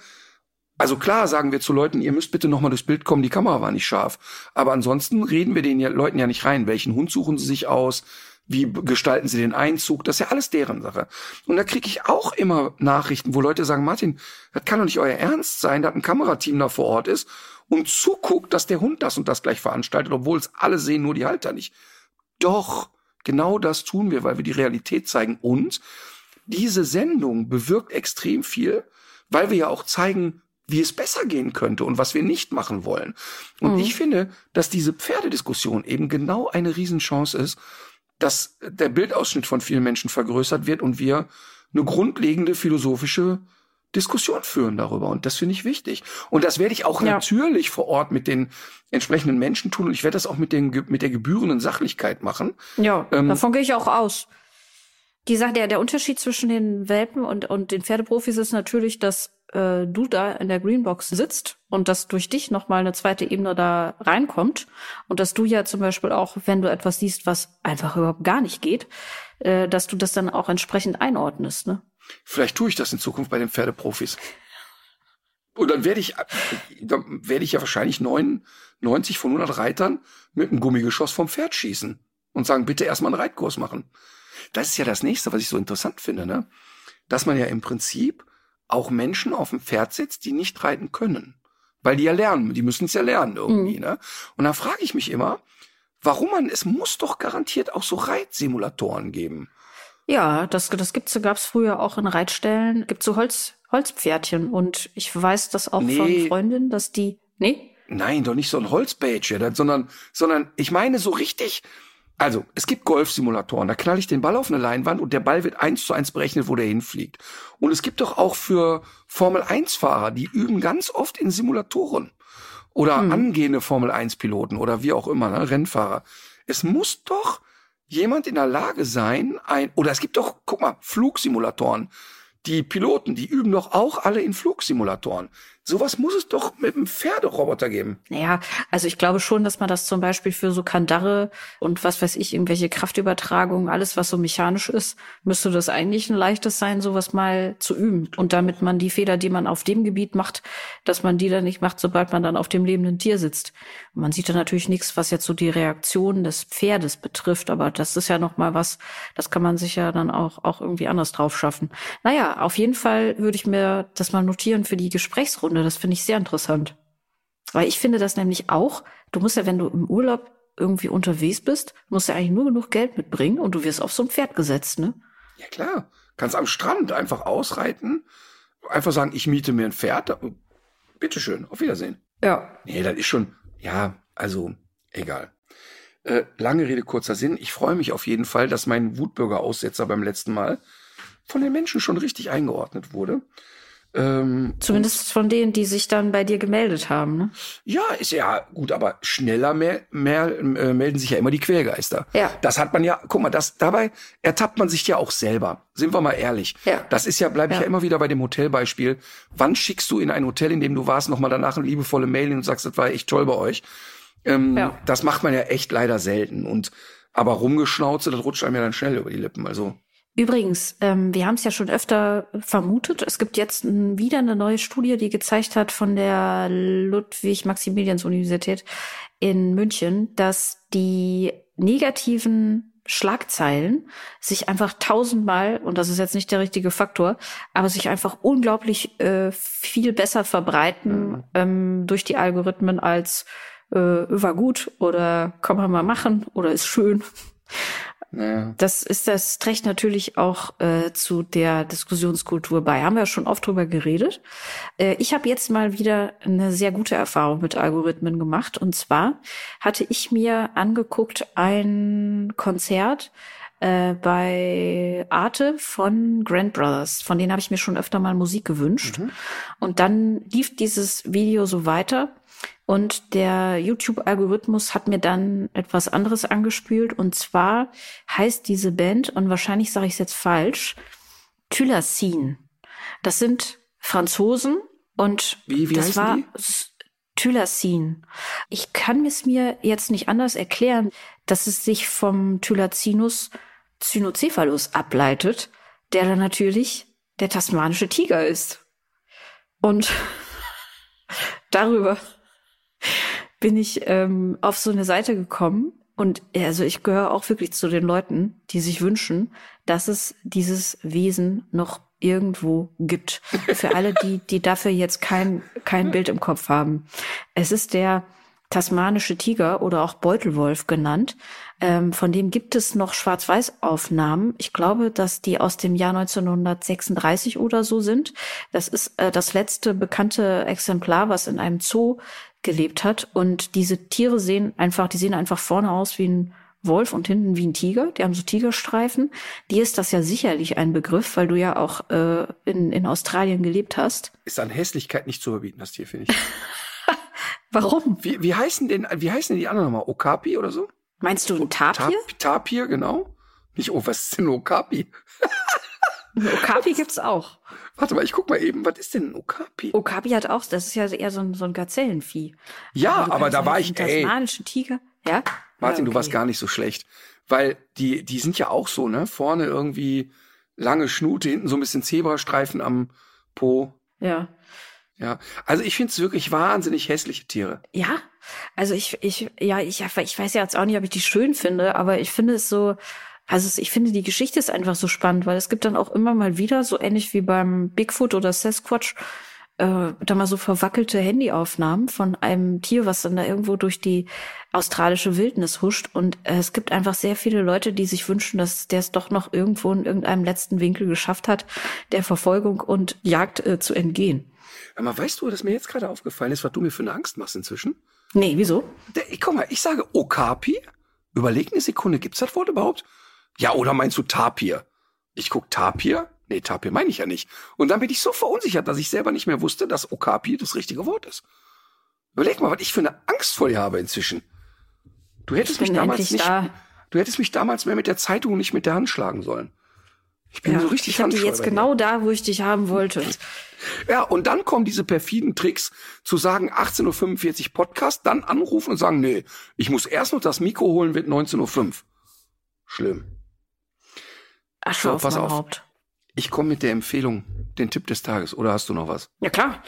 also klar sagen wir zu Leuten, ihr müsst bitte nochmal durchs Bild kommen, die Kamera war nicht scharf. Aber ansonsten reden wir den Leuten ja nicht rein. Welchen Hund suchen sie sich aus? Wie gestalten sie den Einzug? Das ist ja alles deren Sache. Und da kriege ich auch immer Nachrichten, wo Leute sagen, Martin, das kann doch nicht euer Ernst sein, dass ein Kamerateam da vor Ort ist und zuguckt, dass der Hund das und das gleich veranstaltet, obwohl es alle sehen, nur die Halter nicht. Doch, genau das tun wir, weil wir die Realität zeigen. Und diese Sendung bewirkt extrem viel, weil wir ja auch zeigen, wie es besser gehen könnte und was wir nicht machen wollen. Und mhm. ich finde, dass diese Pferdediskussion eben genau eine Riesenchance ist, dass der Bildausschnitt von vielen Menschen vergrößert wird und wir eine grundlegende philosophische Diskussion führen darüber. Und das finde ich wichtig. Und das werde ich auch ja. natürlich vor Ort mit den entsprechenden Menschen tun. Und ich werde das auch mit, den, mit der gebührenden Sachlichkeit machen.
Ja, ähm, davon gehe ich auch aus. Die Sache, der, der Unterschied zwischen den Welpen und, und den Pferdeprofis ist natürlich, dass äh, du da in der Greenbox sitzt und dass durch dich nochmal eine zweite Ebene da reinkommt und dass du ja zum Beispiel auch, wenn du etwas siehst, was einfach überhaupt gar nicht geht, äh, dass du das dann auch entsprechend einordnest. Ne?
Vielleicht tue ich das in Zukunft bei den Pferdeprofis. Und dann werde ich, dann werde ich ja wahrscheinlich neun, 90 von 100 Reitern mit einem Gummigeschoss vom Pferd schießen und sagen, bitte erstmal einen Reitkurs machen. Das ist ja das nächste, was ich so interessant finde, ne? Dass man ja im Prinzip auch Menschen auf dem Pferd sitzt, die nicht reiten können. Weil die ja lernen, die müssen es ja lernen irgendwie. Mhm. Ne? Und da frage ich mich immer, warum man, es muss doch garantiert auch so Reitsimulatoren geben.
Ja, das, das gibt's, gab's früher auch in Reitstellen. Gibt so Holz, Holzpferdchen. Und ich weiß das auch nee. von Freundinnen, dass die, nee?
Nein, doch nicht so ein Holzbädchen, sondern, sondern ich meine so richtig, also, es gibt Golfsimulatoren, da knall ich den Ball auf eine Leinwand und der Ball wird eins zu eins berechnet, wo der hinfliegt. Und es gibt doch auch für Formel-1-Fahrer, die üben ganz oft in Simulatoren. Oder hm. angehende Formel-1-Piloten oder wie auch immer, ne, Rennfahrer. Es muss doch jemand in der Lage sein, ein, oder es gibt doch, guck mal, Flugsimulatoren. Die Piloten, die üben doch auch alle in Flugsimulatoren. Sowas muss es doch mit einem Pferderoboter geben.
Naja, also ich glaube schon, dass man das zum Beispiel für so Kandare und was weiß ich, irgendwelche Kraftübertragungen, alles was so mechanisch ist, müsste das eigentlich ein leichtes sein, sowas mal zu üben. Und damit man die Fehler, die man auf dem Gebiet macht, dass man die dann nicht macht, sobald man dann auf dem lebenden Tier sitzt. Und man sieht da natürlich nichts, was jetzt so die Reaktion des Pferdes betrifft, aber das ist ja noch mal was, das kann man sich ja dann auch, auch irgendwie anders drauf schaffen. Naja, auf jeden Fall würde ich mir das mal notieren für die Gesprächsrunde Stunde. Das finde ich sehr interessant. Weil ich finde das nämlich auch, du musst ja, wenn du im Urlaub irgendwie unterwegs bist, musst du ja eigentlich nur genug Geld mitbringen und du wirst auf so ein Pferd gesetzt, ne?
Ja klar. Kannst am Strand einfach ausreiten, einfach sagen, ich miete mir ein Pferd. Bitteschön, auf Wiedersehen.
Ja.
Nee, das ist schon, ja, also, egal. Äh, lange Rede, kurzer Sinn. Ich freue mich auf jeden Fall, dass mein Wutbürger-Aussetzer beim letzten Mal von den Menschen schon richtig eingeordnet wurde.
Ähm, Zumindest von denen, die sich dann bei dir gemeldet haben. Ne?
Ja, ist ja gut, aber schneller mehr, mehr äh, melden sich ja immer die Quergeister.
Ja.
Das hat man ja, guck mal, das dabei ertappt man sich ja auch selber. Sind wir mal ehrlich.
Ja.
Das ist ja, bleibe ich ja. ja immer wieder bei dem Hotelbeispiel. Wann schickst du in ein Hotel, in dem du warst, nochmal danach eine liebevolle Mail und sagst, das war echt toll bei euch? Ähm, ja. Das macht man ja echt leider selten. Und aber rumgeschnauze, das rutscht einem ja dann schnell über die Lippen. Also
Übrigens, ähm, wir haben es ja schon öfter vermutet. Es gibt jetzt wieder eine neue Studie, die gezeigt hat von der Ludwig-Maximilians-Universität in München, dass die negativen Schlagzeilen sich einfach tausendmal, und das ist jetzt nicht der richtige Faktor, aber sich einfach unglaublich äh, viel besser verbreiten mhm. ähm, durch die Algorithmen als äh, war gut oder kann man mal machen oder ist schön. Ja. Das ist das trägt natürlich auch äh, zu der Diskussionskultur bei. Haben wir ja schon oft drüber geredet. Äh, ich habe jetzt mal wieder eine sehr gute Erfahrung mit Algorithmen gemacht. Und zwar hatte ich mir angeguckt ein Konzert äh, bei Arte von Grand Brothers. Von denen habe ich mir schon öfter mal Musik gewünscht. Mhm. Und dann lief dieses Video so weiter. Und der YouTube-Algorithmus hat mir dann etwas anderes angespült. Und zwar heißt diese Band, und wahrscheinlich sage ich es jetzt falsch, Thylacine. Das sind Franzosen und
wie, wie
das war Thylacine. Ich kann es mir jetzt nicht anders erklären, dass es sich vom Thylacinus cynocephalus ableitet, der dann natürlich der tasmanische Tiger ist. Und darüber bin ich ähm, auf so eine Seite gekommen und also ich gehöre auch wirklich zu den Leuten, die sich wünschen, dass es dieses Wesen noch irgendwo gibt. Für alle, die, die dafür jetzt kein, kein Bild im Kopf haben. Es ist der tasmanische Tiger oder auch Beutelwolf genannt. Ähm, von dem gibt es noch Schwarz-Weiß-Aufnahmen. Ich glaube, dass die aus dem Jahr 1936 oder so sind. Das ist äh, das letzte bekannte Exemplar, was in einem Zoo gelebt hat. Und diese Tiere sehen einfach, die sehen einfach vorne aus wie ein Wolf und hinten wie ein Tiger. Die haben so Tigerstreifen. Dir ist das ja sicherlich ein Begriff, weil du ja auch äh, in, in Australien gelebt hast.
Ist an Hässlichkeit nicht zu überbieten, das Tier, finde ich.
Warum?
Wie, wie heißen denn, wie heißen denn die anderen nochmal? Okapi oder so?
Meinst du ein Tapir?
Tap, Tapir, genau. Nicht, oh, was ist denn Okapi?
Okapi gibt's auch.
Warte mal, ich guck mal eben, was ist denn ein Okapi?
Okapi hat auch, das ist ja eher so ein, so ein Gazellenvieh.
Ja, aber, aber da war ich,
ey. Tasmanischen Tiger, ja?
Martin, ja, okay. du warst gar nicht so schlecht. Weil die, die sind ja auch so, ne? Vorne irgendwie lange Schnute, hinten so ein bisschen Zebrastreifen am Po.
Ja.
Ja, also ich finde es wirklich wahnsinnig hässliche Tiere.
Ja, also ich, ich, ja, ich, ich weiß ja jetzt auch nicht, ob ich die schön finde, aber ich finde es so, also ich finde die Geschichte ist einfach so spannend, weil es gibt dann auch immer mal wieder, so ähnlich wie beim Bigfoot oder Sasquatch, äh, da mal so verwackelte Handyaufnahmen von einem Tier, was dann da irgendwo durch die australische Wildnis huscht. Und äh, es gibt einfach sehr viele Leute, die sich wünschen, dass der es doch noch irgendwo in irgendeinem letzten Winkel geschafft hat, der Verfolgung und Jagd äh, zu entgehen.
Aber weißt du, dass mir jetzt gerade aufgefallen ist, was du mir für eine Angst machst inzwischen?
Nee, wieso?
Der, guck mal, ich sage Okapi. Überleg eine Sekunde, gibt's das Wort überhaupt? Ja, oder meinst du Tapir? Ich guck Tapir? Nee, Tapir meine ich ja nicht. Und dann bin ich so verunsichert, dass ich selber nicht mehr wusste, dass Okapi das richtige Wort ist. Überleg mal, was ich für eine Angst vor dir habe inzwischen. Du hättest mich damals nicht, da. du hättest mich damals mehr mit der Zeitung und nicht mit der Hand schlagen sollen. Ich bin
ja,
so richtig
Ich
handscheu
jetzt genau da, wo ich dich haben wollte.
Ja, und dann kommen diese perfiden Tricks zu sagen 18.45 Uhr Podcast, dann anrufen und sagen, nee, ich muss erst noch das Mikro holen, wird 19.05 Uhr. Schlimm.
Asche
So,
auf
pass auf.
Haupt.
Ich komme mit der Empfehlung, den Tipp des Tages. Oder hast du noch was?
Ja, klar.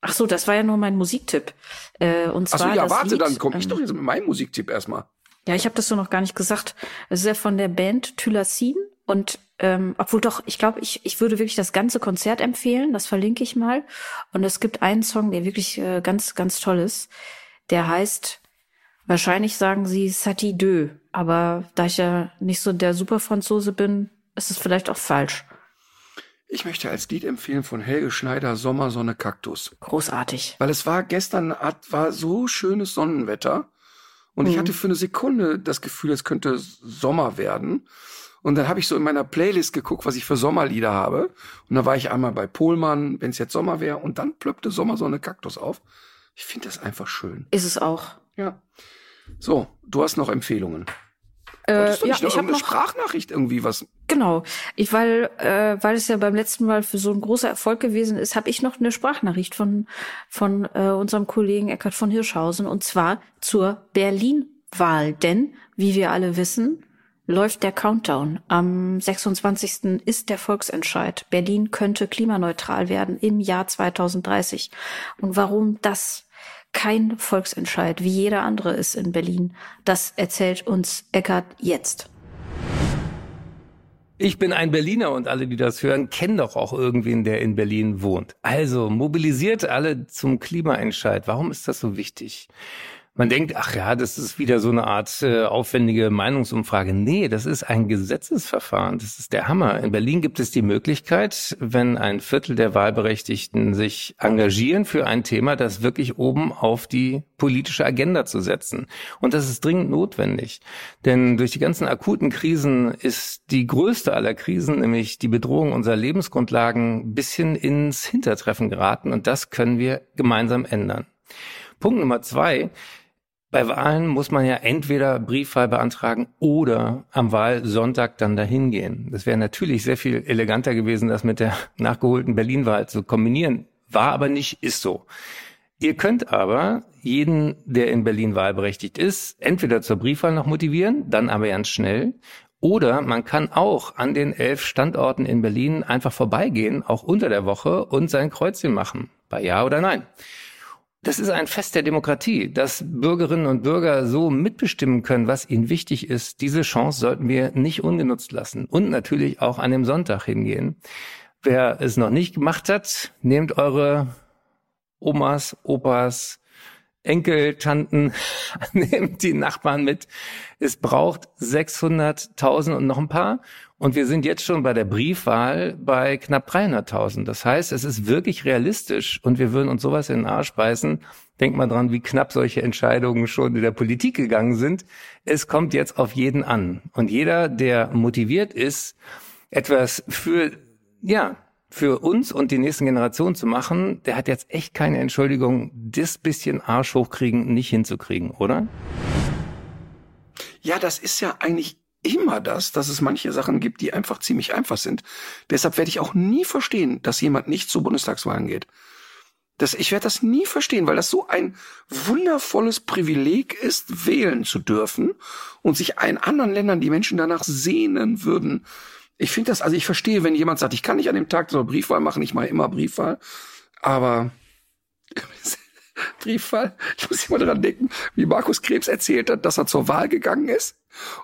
Ach so, das war ja nur mein Musiktipp. Äh, und zwar
Achso, ja,
das
warte,
Lied,
dann komme ich
ähm,
doch jetzt mit meinem Musiktipp erstmal.
Ja, ich habe das so noch gar nicht gesagt. Es ist ja von der Band Thylasin und ähm, obwohl doch, ich glaube, ich, ich würde wirklich das ganze Konzert empfehlen. Das verlinke ich mal. Und es gibt einen Song, der wirklich äh, ganz, ganz toll ist. Der heißt, wahrscheinlich sagen sie Sati Deux, aber da ich ja nicht so der Superfranzose bin, ist es vielleicht auch falsch.
Ich möchte als Lied empfehlen von Helge Schneider Sommersonne Kaktus.
Großartig.
Weil es war gestern, war so schönes Sonnenwetter. Und ich
Mhm.
hatte für eine Sekunde das Gefühl, es könnte Sommer werden. Und dann habe ich so in meiner Playlist geguckt, was ich für Sommerlieder habe. Und da war ich einmal bei Pohlmann, wenn es jetzt Sommer wäre. Und dann plöppte Sommersonne Kaktus auf. Ich finde das einfach schön.
Ist es auch.
Ja. So, du hast noch Empfehlungen.
Äh,
Wolltest du
ja,
nicht noch
ich habe
irgendeine
noch
Sprachnachricht irgendwie was?
Genau. Ich, weil, äh, weil es ja beim letzten Mal für so ein großer Erfolg gewesen ist, habe ich noch eine Sprachnachricht von, von äh, unserem Kollegen Eckhard von Hirschhausen und zwar zur Berlin-Wahl. Denn, wie wir alle wissen, läuft der Countdown. Am 26. ist der Volksentscheid. Berlin könnte klimaneutral werden im Jahr 2030. Und warum das kein Volksentscheid wie jeder andere ist in Berlin, das erzählt uns Eckhard jetzt.
Ich bin ein Berliner und alle, die das hören, kennen doch auch irgendwen, der in Berlin wohnt. Also mobilisiert alle zum Klimaentscheid. Warum ist das so wichtig? Man denkt, ach ja, das ist wieder so eine Art äh, aufwendige Meinungsumfrage. Nee, das ist ein Gesetzesverfahren. Das ist der Hammer. In Berlin gibt es die Möglichkeit, wenn ein Viertel der Wahlberechtigten sich engagieren für ein Thema, das wirklich oben auf die politische Agenda zu setzen. Und das ist dringend notwendig. Denn durch die ganzen akuten Krisen ist die größte aller Krisen, nämlich die Bedrohung unserer Lebensgrundlagen, ein bisschen ins Hintertreffen geraten. Und das können wir gemeinsam ändern. Punkt Nummer zwei. Bei Wahlen muss man ja entweder Briefwahl beantragen oder am Wahlsonntag dann dahin gehen. Das wäre natürlich sehr viel eleganter gewesen, das mit der nachgeholten Berlin-Wahl zu kombinieren. War aber nicht, ist so. Ihr könnt aber jeden, der in Berlin wahlberechtigt ist, entweder zur Briefwahl noch motivieren, dann aber ganz schnell. Oder man kann auch an den elf Standorten in Berlin einfach vorbeigehen, auch unter der Woche, und sein Kreuzchen machen. Bei Ja oder Nein. Das ist ein Fest der Demokratie, dass Bürgerinnen und Bürger so mitbestimmen können, was ihnen wichtig ist. Diese Chance sollten wir nicht ungenutzt lassen und natürlich auch an dem Sonntag hingehen. Wer es noch nicht gemacht hat, nehmt eure Omas, Opas, Enkel, Tanten, nehmt die Nachbarn mit. Es braucht 600.000 und noch ein paar. Und wir sind jetzt schon bei der Briefwahl bei knapp 300.000. Das heißt, es ist wirklich realistisch und wir würden uns sowas in den Arsch beißen. Denkt mal dran, wie knapp solche Entscheidungen schon in der Politik gegangen sind. Es kommt jetzt auf jeden an. Und jeder, der motiviert ist, etwas für, ja, für uns und die nächsten Generationen zu machen, der hat jetzt echt keine Entschuldigung, das bisschen Arsch hochkriegen nicht hinzukriegen, oder?
Ja, das ist ja eigentlich immer das, dass es manche Sachen gibt, die einfach ziemlich einfach sind. Deshalb werde ich auch nie verstehen, dass jemand nicht zu Bundestagswahlen geht. Das, ich werde das nie verstehen, weil das so ein wundervolles Privileg ist, wählen zu dürfen und sich in anderen Ländern die Menschen danach sehnen würden. Ich finde das, also ich verstehe, wenn jemand sagt, ich kann nicht an dem Tag so Briefwahl machen, ich mache immer Briefwahl, aber Briefwahl, ich muss immer dran denken, wie Markus Krebs erzählt hat, dass er zur Wahl gegangen ist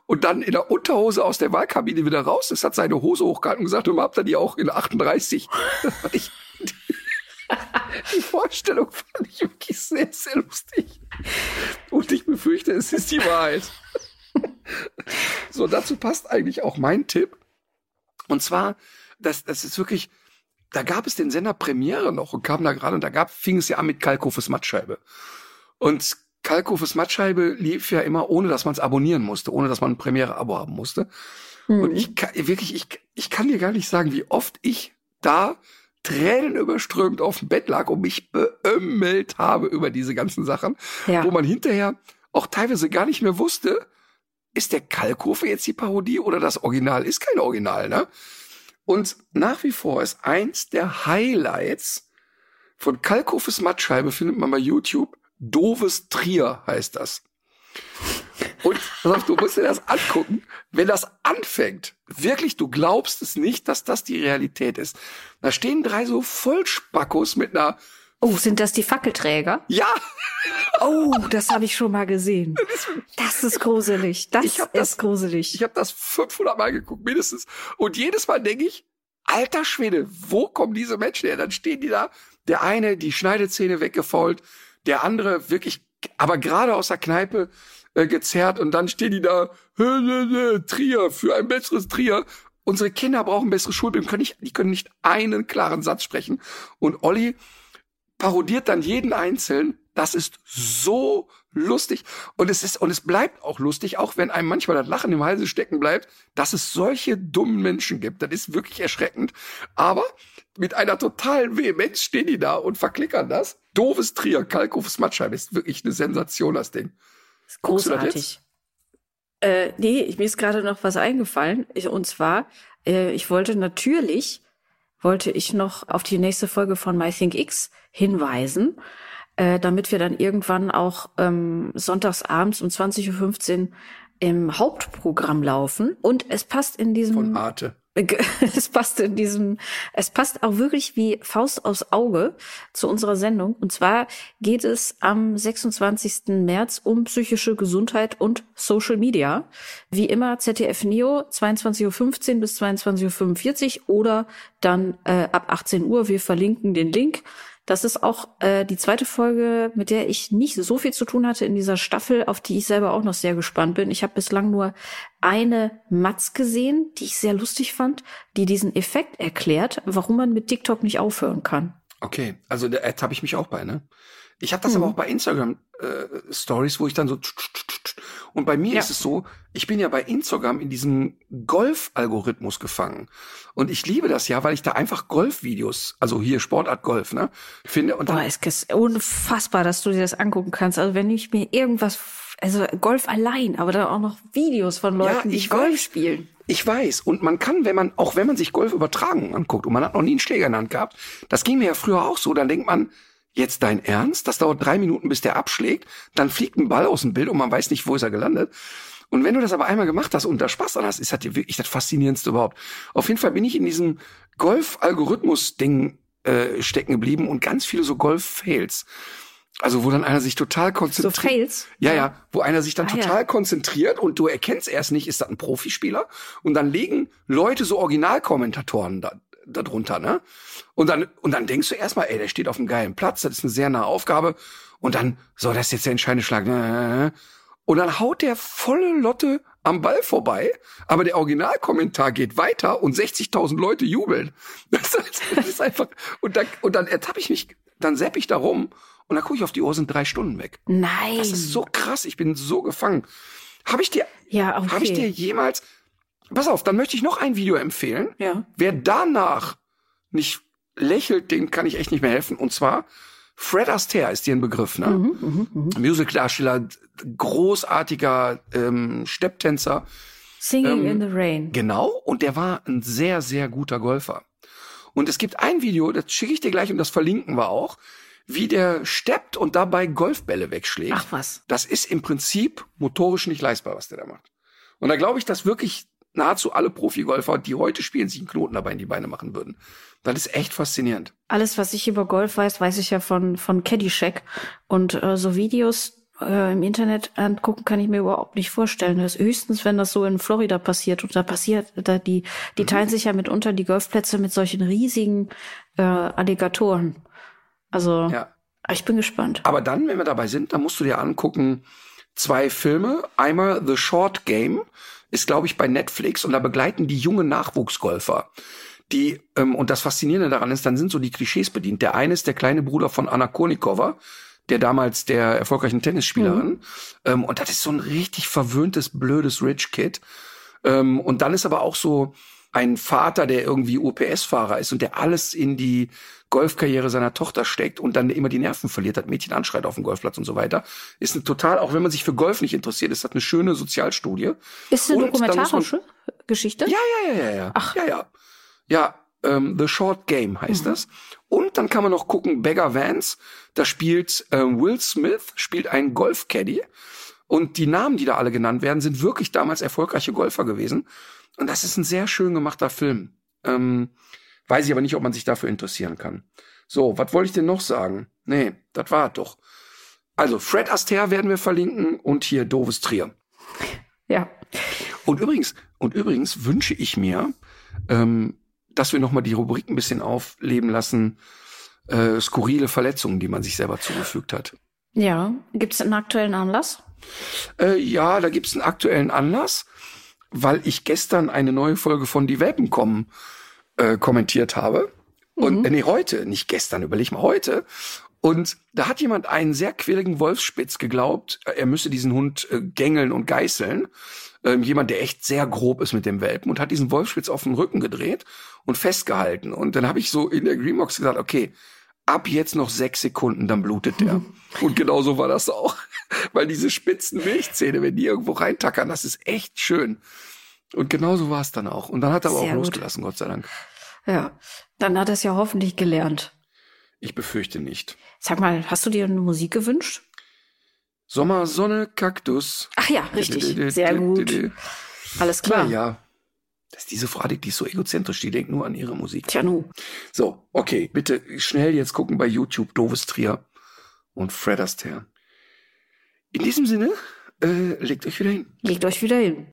und dann in der Unterhose aus der Wahlkabine wieder raus ist, hat seine Hose hochgehalten und gesagt, du habt ihr die auch in 38. Das fand ich, die, die Vorstellung fand ich wirklich sehr, sehr lustig. Und ich befürchte, es ist die Wahrheit. So, dazu passt eigentlich auch mein Tipp. Und zwar, das, das ist wirklich, da gab es den Sender Premiere noch und kam da gerade und da gab, fing es ja an mit Kalkofes Mattscheibe. Und Kalkofes Mattscheibe lief ja immer, ohne dass man es abonnieren musste, ohne dass man ein Premiere-Abo haben musste. Und ich kann, wirklich, ich, ich kann dir gar nicht sagen, wie oft ich da Tränen überströmt auf dem Bett lag und mich beömmelt habe über diese ganzen Sachen,
Ja.
wo man hinterher auch teilweise gar nicht mehr wusste, ist der Kalkofe jetzt die Parodie oder das Original ist kein Original, ne? Und nach wie vor ist eins der Highlights von Kalkhofes Mattscheibe findet man bei YouTube. Doves Trier heißt das. Und auf, du musst dir das angucken. Wenn das anfängt, wirklich, du glaubst es nicht, dass das die Realität ist. Da stehen drei so Vollspackos mit einer
Oh, sind das die Fackelträger?
Ja,
Oh, das habe ich schon mal gesehen. Das ist gruselig. Das,
Ich hab das-
ist gruselig.
ich habe das 500 Mal geguckt, mindestens. Und jedes Mal denke ich, alter Schwede, wo kommen diese Menschen her? Dann stehen die da, der eine die Schneidezähne weggefault, der andere wirklich, aber gerade aus der Kneipe äh, gezerrt und dann stehen die da, "Hä, hä, hä, Trier, für ein besseres Trier. Unsere Kinder brauchen besseres Schulbildung, können nicht, die können nicht einen klaren Satz sprechen. Und Olli parodiert dann jeden einzeln. Das ist so lustig. Und es ist, und es bleibt auch lustig, auch wenn einem manchmal das Lachen im Halse stecken bleibt, dass es solche dummen Menschen gibt. Das ist wirklich erschreckend. Aber mit einer totalen Vehemenz stehen die da und verklickern das. Doofes Trier, Kalkhofes Mattscheibe ist wirklich eine Sensation, das Ding. Das
Großartig. Äh, nee, mir ist gerade noch was eingefallen. Ich, und zwar, äh, ich wollte natürlich, wollte ich noch auf die nächste Folge von MyThinkX hinweisen, äh, damit wir dann irgendwann auch ähm, sonntagsabends um 20.15 Uhr im Hauptprogramm laufen. Und es passt in diesem
Von Arte.
es passt in diesem, es passt auch wirklich wie Faust aufs Auge zu unserer Sendung. Und zwar geht es am 26. März um psychische Gesundheit und Social Media. Wie immer ZDF Neo 22.15 Uhr bis 22.45 Uhr oder dann äh, ab 18 Uhr. Wir verlinken den Link. Das ist auch äh, die zweite Folge, mit der ich nicht so viel zu tun hatte in dieser Staffel, auf die ich selber auch noch sehr gespannt bin. Ich habe bislang nur eine Matz gesehen, die ich sehr lustig fand, die diesen Effekt erklärt, warum man mit TikTok nicht aufhören kann.
Okay, also da ertappe ich mich auch bei, ne? Ich habe das
Mhm.
aber auch bei Instagram äh, Stories, wo ich dann so tsch, tsch, tsch, und bei mir
Ja.
ist es so, ich bin ja bei Instagram in diesem Golf-Algorithmus gefangen und ich liebe das ja, weil ich da einfach Golfvideos, also hier Sportart Golf, ne, finde und
Boah, es ist unfassbar, dass du dir das angucken kannst. Also wenn ich mir irgendwas, also Golf allein, aber dann auch noch Videos von Leuten, die
ich
Golf
weiß.
spielen.
ich weiß und man kann, wenn man auch wenn man sich Golf übertragen anguckt und man hat noch nie einen Schläger in der Hand gehabt, das ging mir ja früher auch so, dann denkt man Jetzt dein Ernst? Das dauert drei Minuten, bis der abschlägt. Dann fliegt ein Ball aus dem Bild und man weiß nicht, wo ist er gelandet. Und wenn du das aber einmal gemacht hast und da Spaß dran hast, ist das wirklich das Faszinierendste überhaupt. Auf jeden Fall bin ich in diesem Golf-Algorithmus-Ding äh, stecken geblieben und ganz viele so Golf-Fails. Also wo dann einer sich total
So
konzentriert.
Fails.
Ja, ja, wo einer sich dann
Ah, ja.
total konzentriert und du erkennst erst nicht, ist das ein Profispieler? Und dann legen Leute so Originalkommentatoren da, da drunter, ne? Und dann, und dann denkst du erstmal, ey, der steht auf einem geilen Platz, das ist eine sehr nahe Aufgabe. Und dann, so, das ist jetzt der entscheidende Schlag. ne? Und dann haut der volle Lotte am Ball vorbei, aber der Originalkommentar geht weiter und 60.000 Leute jubeln. Das, ist- das ist einfach, und dann, und dann ertappe ich mich, dann sepp ich da rum und dann gucke ich auf die Uhr, sind drei Stunden weg.
Nein.
Das ist so krass, ich bin so gefangen. Habe ich dir,
ja, okay.
habe ich dir jemals, pass auf, dann möchte ich noch ein Video empfehlen.
ja.
Wer danach nicht lächelt, dem kann ich echt nicht mehr helfen. Und zwar Fred Astaire ist dir ein Begriff, ne?
Mhm,
Musicaldarsteller, großartiger ähm, Stepptänzer.
Singing
Ähm,
in the Rain.
Genau, und der war ein sehr, sehr guter Golfer. Und es gibt ein Video, das schicke ich dir gleich und das verlinken wir auch, wie der steppt und dabei Golfbälle wegschlägt.
Ach was.
Das ist im Prinzip motorisch nicht leistbar, was der da macht. Und da glaube ich, dass wirklich nahezu alle Profigolfer, die heute spielen, sich einen Knoten dabei in die Beine machen würden. Das ist echt faszinierend.
Alles, was ich über Golf weiß, weiß ich ja von, von Caddyshack. Und äh, so Videos äh, im Internet angucken kann ich mir überhaupt nicht vorstellen. Das ist höchstens, wenn das so in Florida passiert. Und da passiert, da die, die teilen sich ja mitunter die Golfplätze mit solchen riesigen äh, Alligatoren. Also,
Ja.
ich bin gespannt.
Aber dann, wenn wir dabei sind, dann musst du dir angucken, zwei Filme. Einmal The Short Game ist, glaube ich, bei Netflix und da begleiten die junge Nachwuchsgolfer. Die, ähm, und das Faszinierende daran ist, dann sind so die Klischees bedient. Der eine ist der kleine Bruder von Anna Kournikova, der damals der erfolgreichen Tennisspielerin. Ähm, und das ist so ein richtig verwöhntes, blödes Rich Kid. Ähm, und dann ist aber auch so, ein Vater, der irgendwie UPS-Fahrer ist und der alles in die Golfkarriere seiner Tochter steckt und dann immer die Nerven verliert, hat Mädchen anschreit auf dem Golfplatz und so weiter. Ist eine total, auch wenn man sich für Golf nicht interessiert, ist das eine schöne Sozialstudie.
Ist eine
Und
dokumentarische
man-
Geschichte?
Ja, ja, ja, ja, ja.
Ach.
Ja, ja. Ja, ähm, The Short Game heißt das. Und dann kann man noch gucken, Beggar Vance, da spielt ähm, Will Smith, spielt einen Golfcaddy. Und die Namen, die da alle genannt werden, sind wirklich damals erfolgreiche Golfer gewesen. Und das ist ein sehr schön gemachter Film. Ähm, weiß ich aber nicht, ob man sich dafür interessieren kann. So, was wollte ich denn noch sagen? Nee, das war es doch. Also, Fred Astaire werden wir verlinken und hier Doves Trier.
Ja.
Und übrigens, und übrigens wünsche ich mir, ähm, dass wir nochmal die Rubrik ein bisschen aufleben lassen, äh, skurrile Verletzungen, die man sich selber zugefügt hat.
Ja. Gibt es einen aktuellen Anlass?
Äh, ja, da gibt's einen aktuellen Anlass, weil ich gestern eine neue Folge von Die Welpen kommen äh, kommentiert habe. Und äh, nee, heute, nicht gestern, überleg mal heute. Und da hat jemand einen sehr quäligen Wolfsspitz geglaubt, äh, er müsse diesen Hund äh, gängeln und geißeln. Ähm, jemand, der echt sehr grob ist mit dem Welpen und hat diesen Wolfsspitz auf den Rücken gedreht und festgehalten. Und dann habe ich so in der Greenbox gesagt, okay, ab jetzt noch sechs Sekunden, dann blutet der. Und genau so war das auch. Weil diese spitzen Milchzähne, wenn die irgendwo reintackern, das ist echt schön. Und genau so war es dann auch. Und dann hat er aber
Sehr
auch
gut.
losgelassen, Gott sei Dank.
Ja. Dann hat er es ja hoffentlich gelernt.
Ich befürchte nicht.
Sag mal, hast du dir eine Musik gewünscht?
Sommer, Sonne, Kaktus.
Ach ja, richtig. Sehr gut. Alles
Klar,
klar.
ja. Das ist diese Frau, die ist so egozentrisch, die denkt nur an ihre Musik.
Tja, nu.
So, okay, bitte schnell jetzt gucken bei YouTube Doves Trier und Fred Astaire. In diesem Sinne, äh, legt euch wieder hin.
Legt euch wieder hin.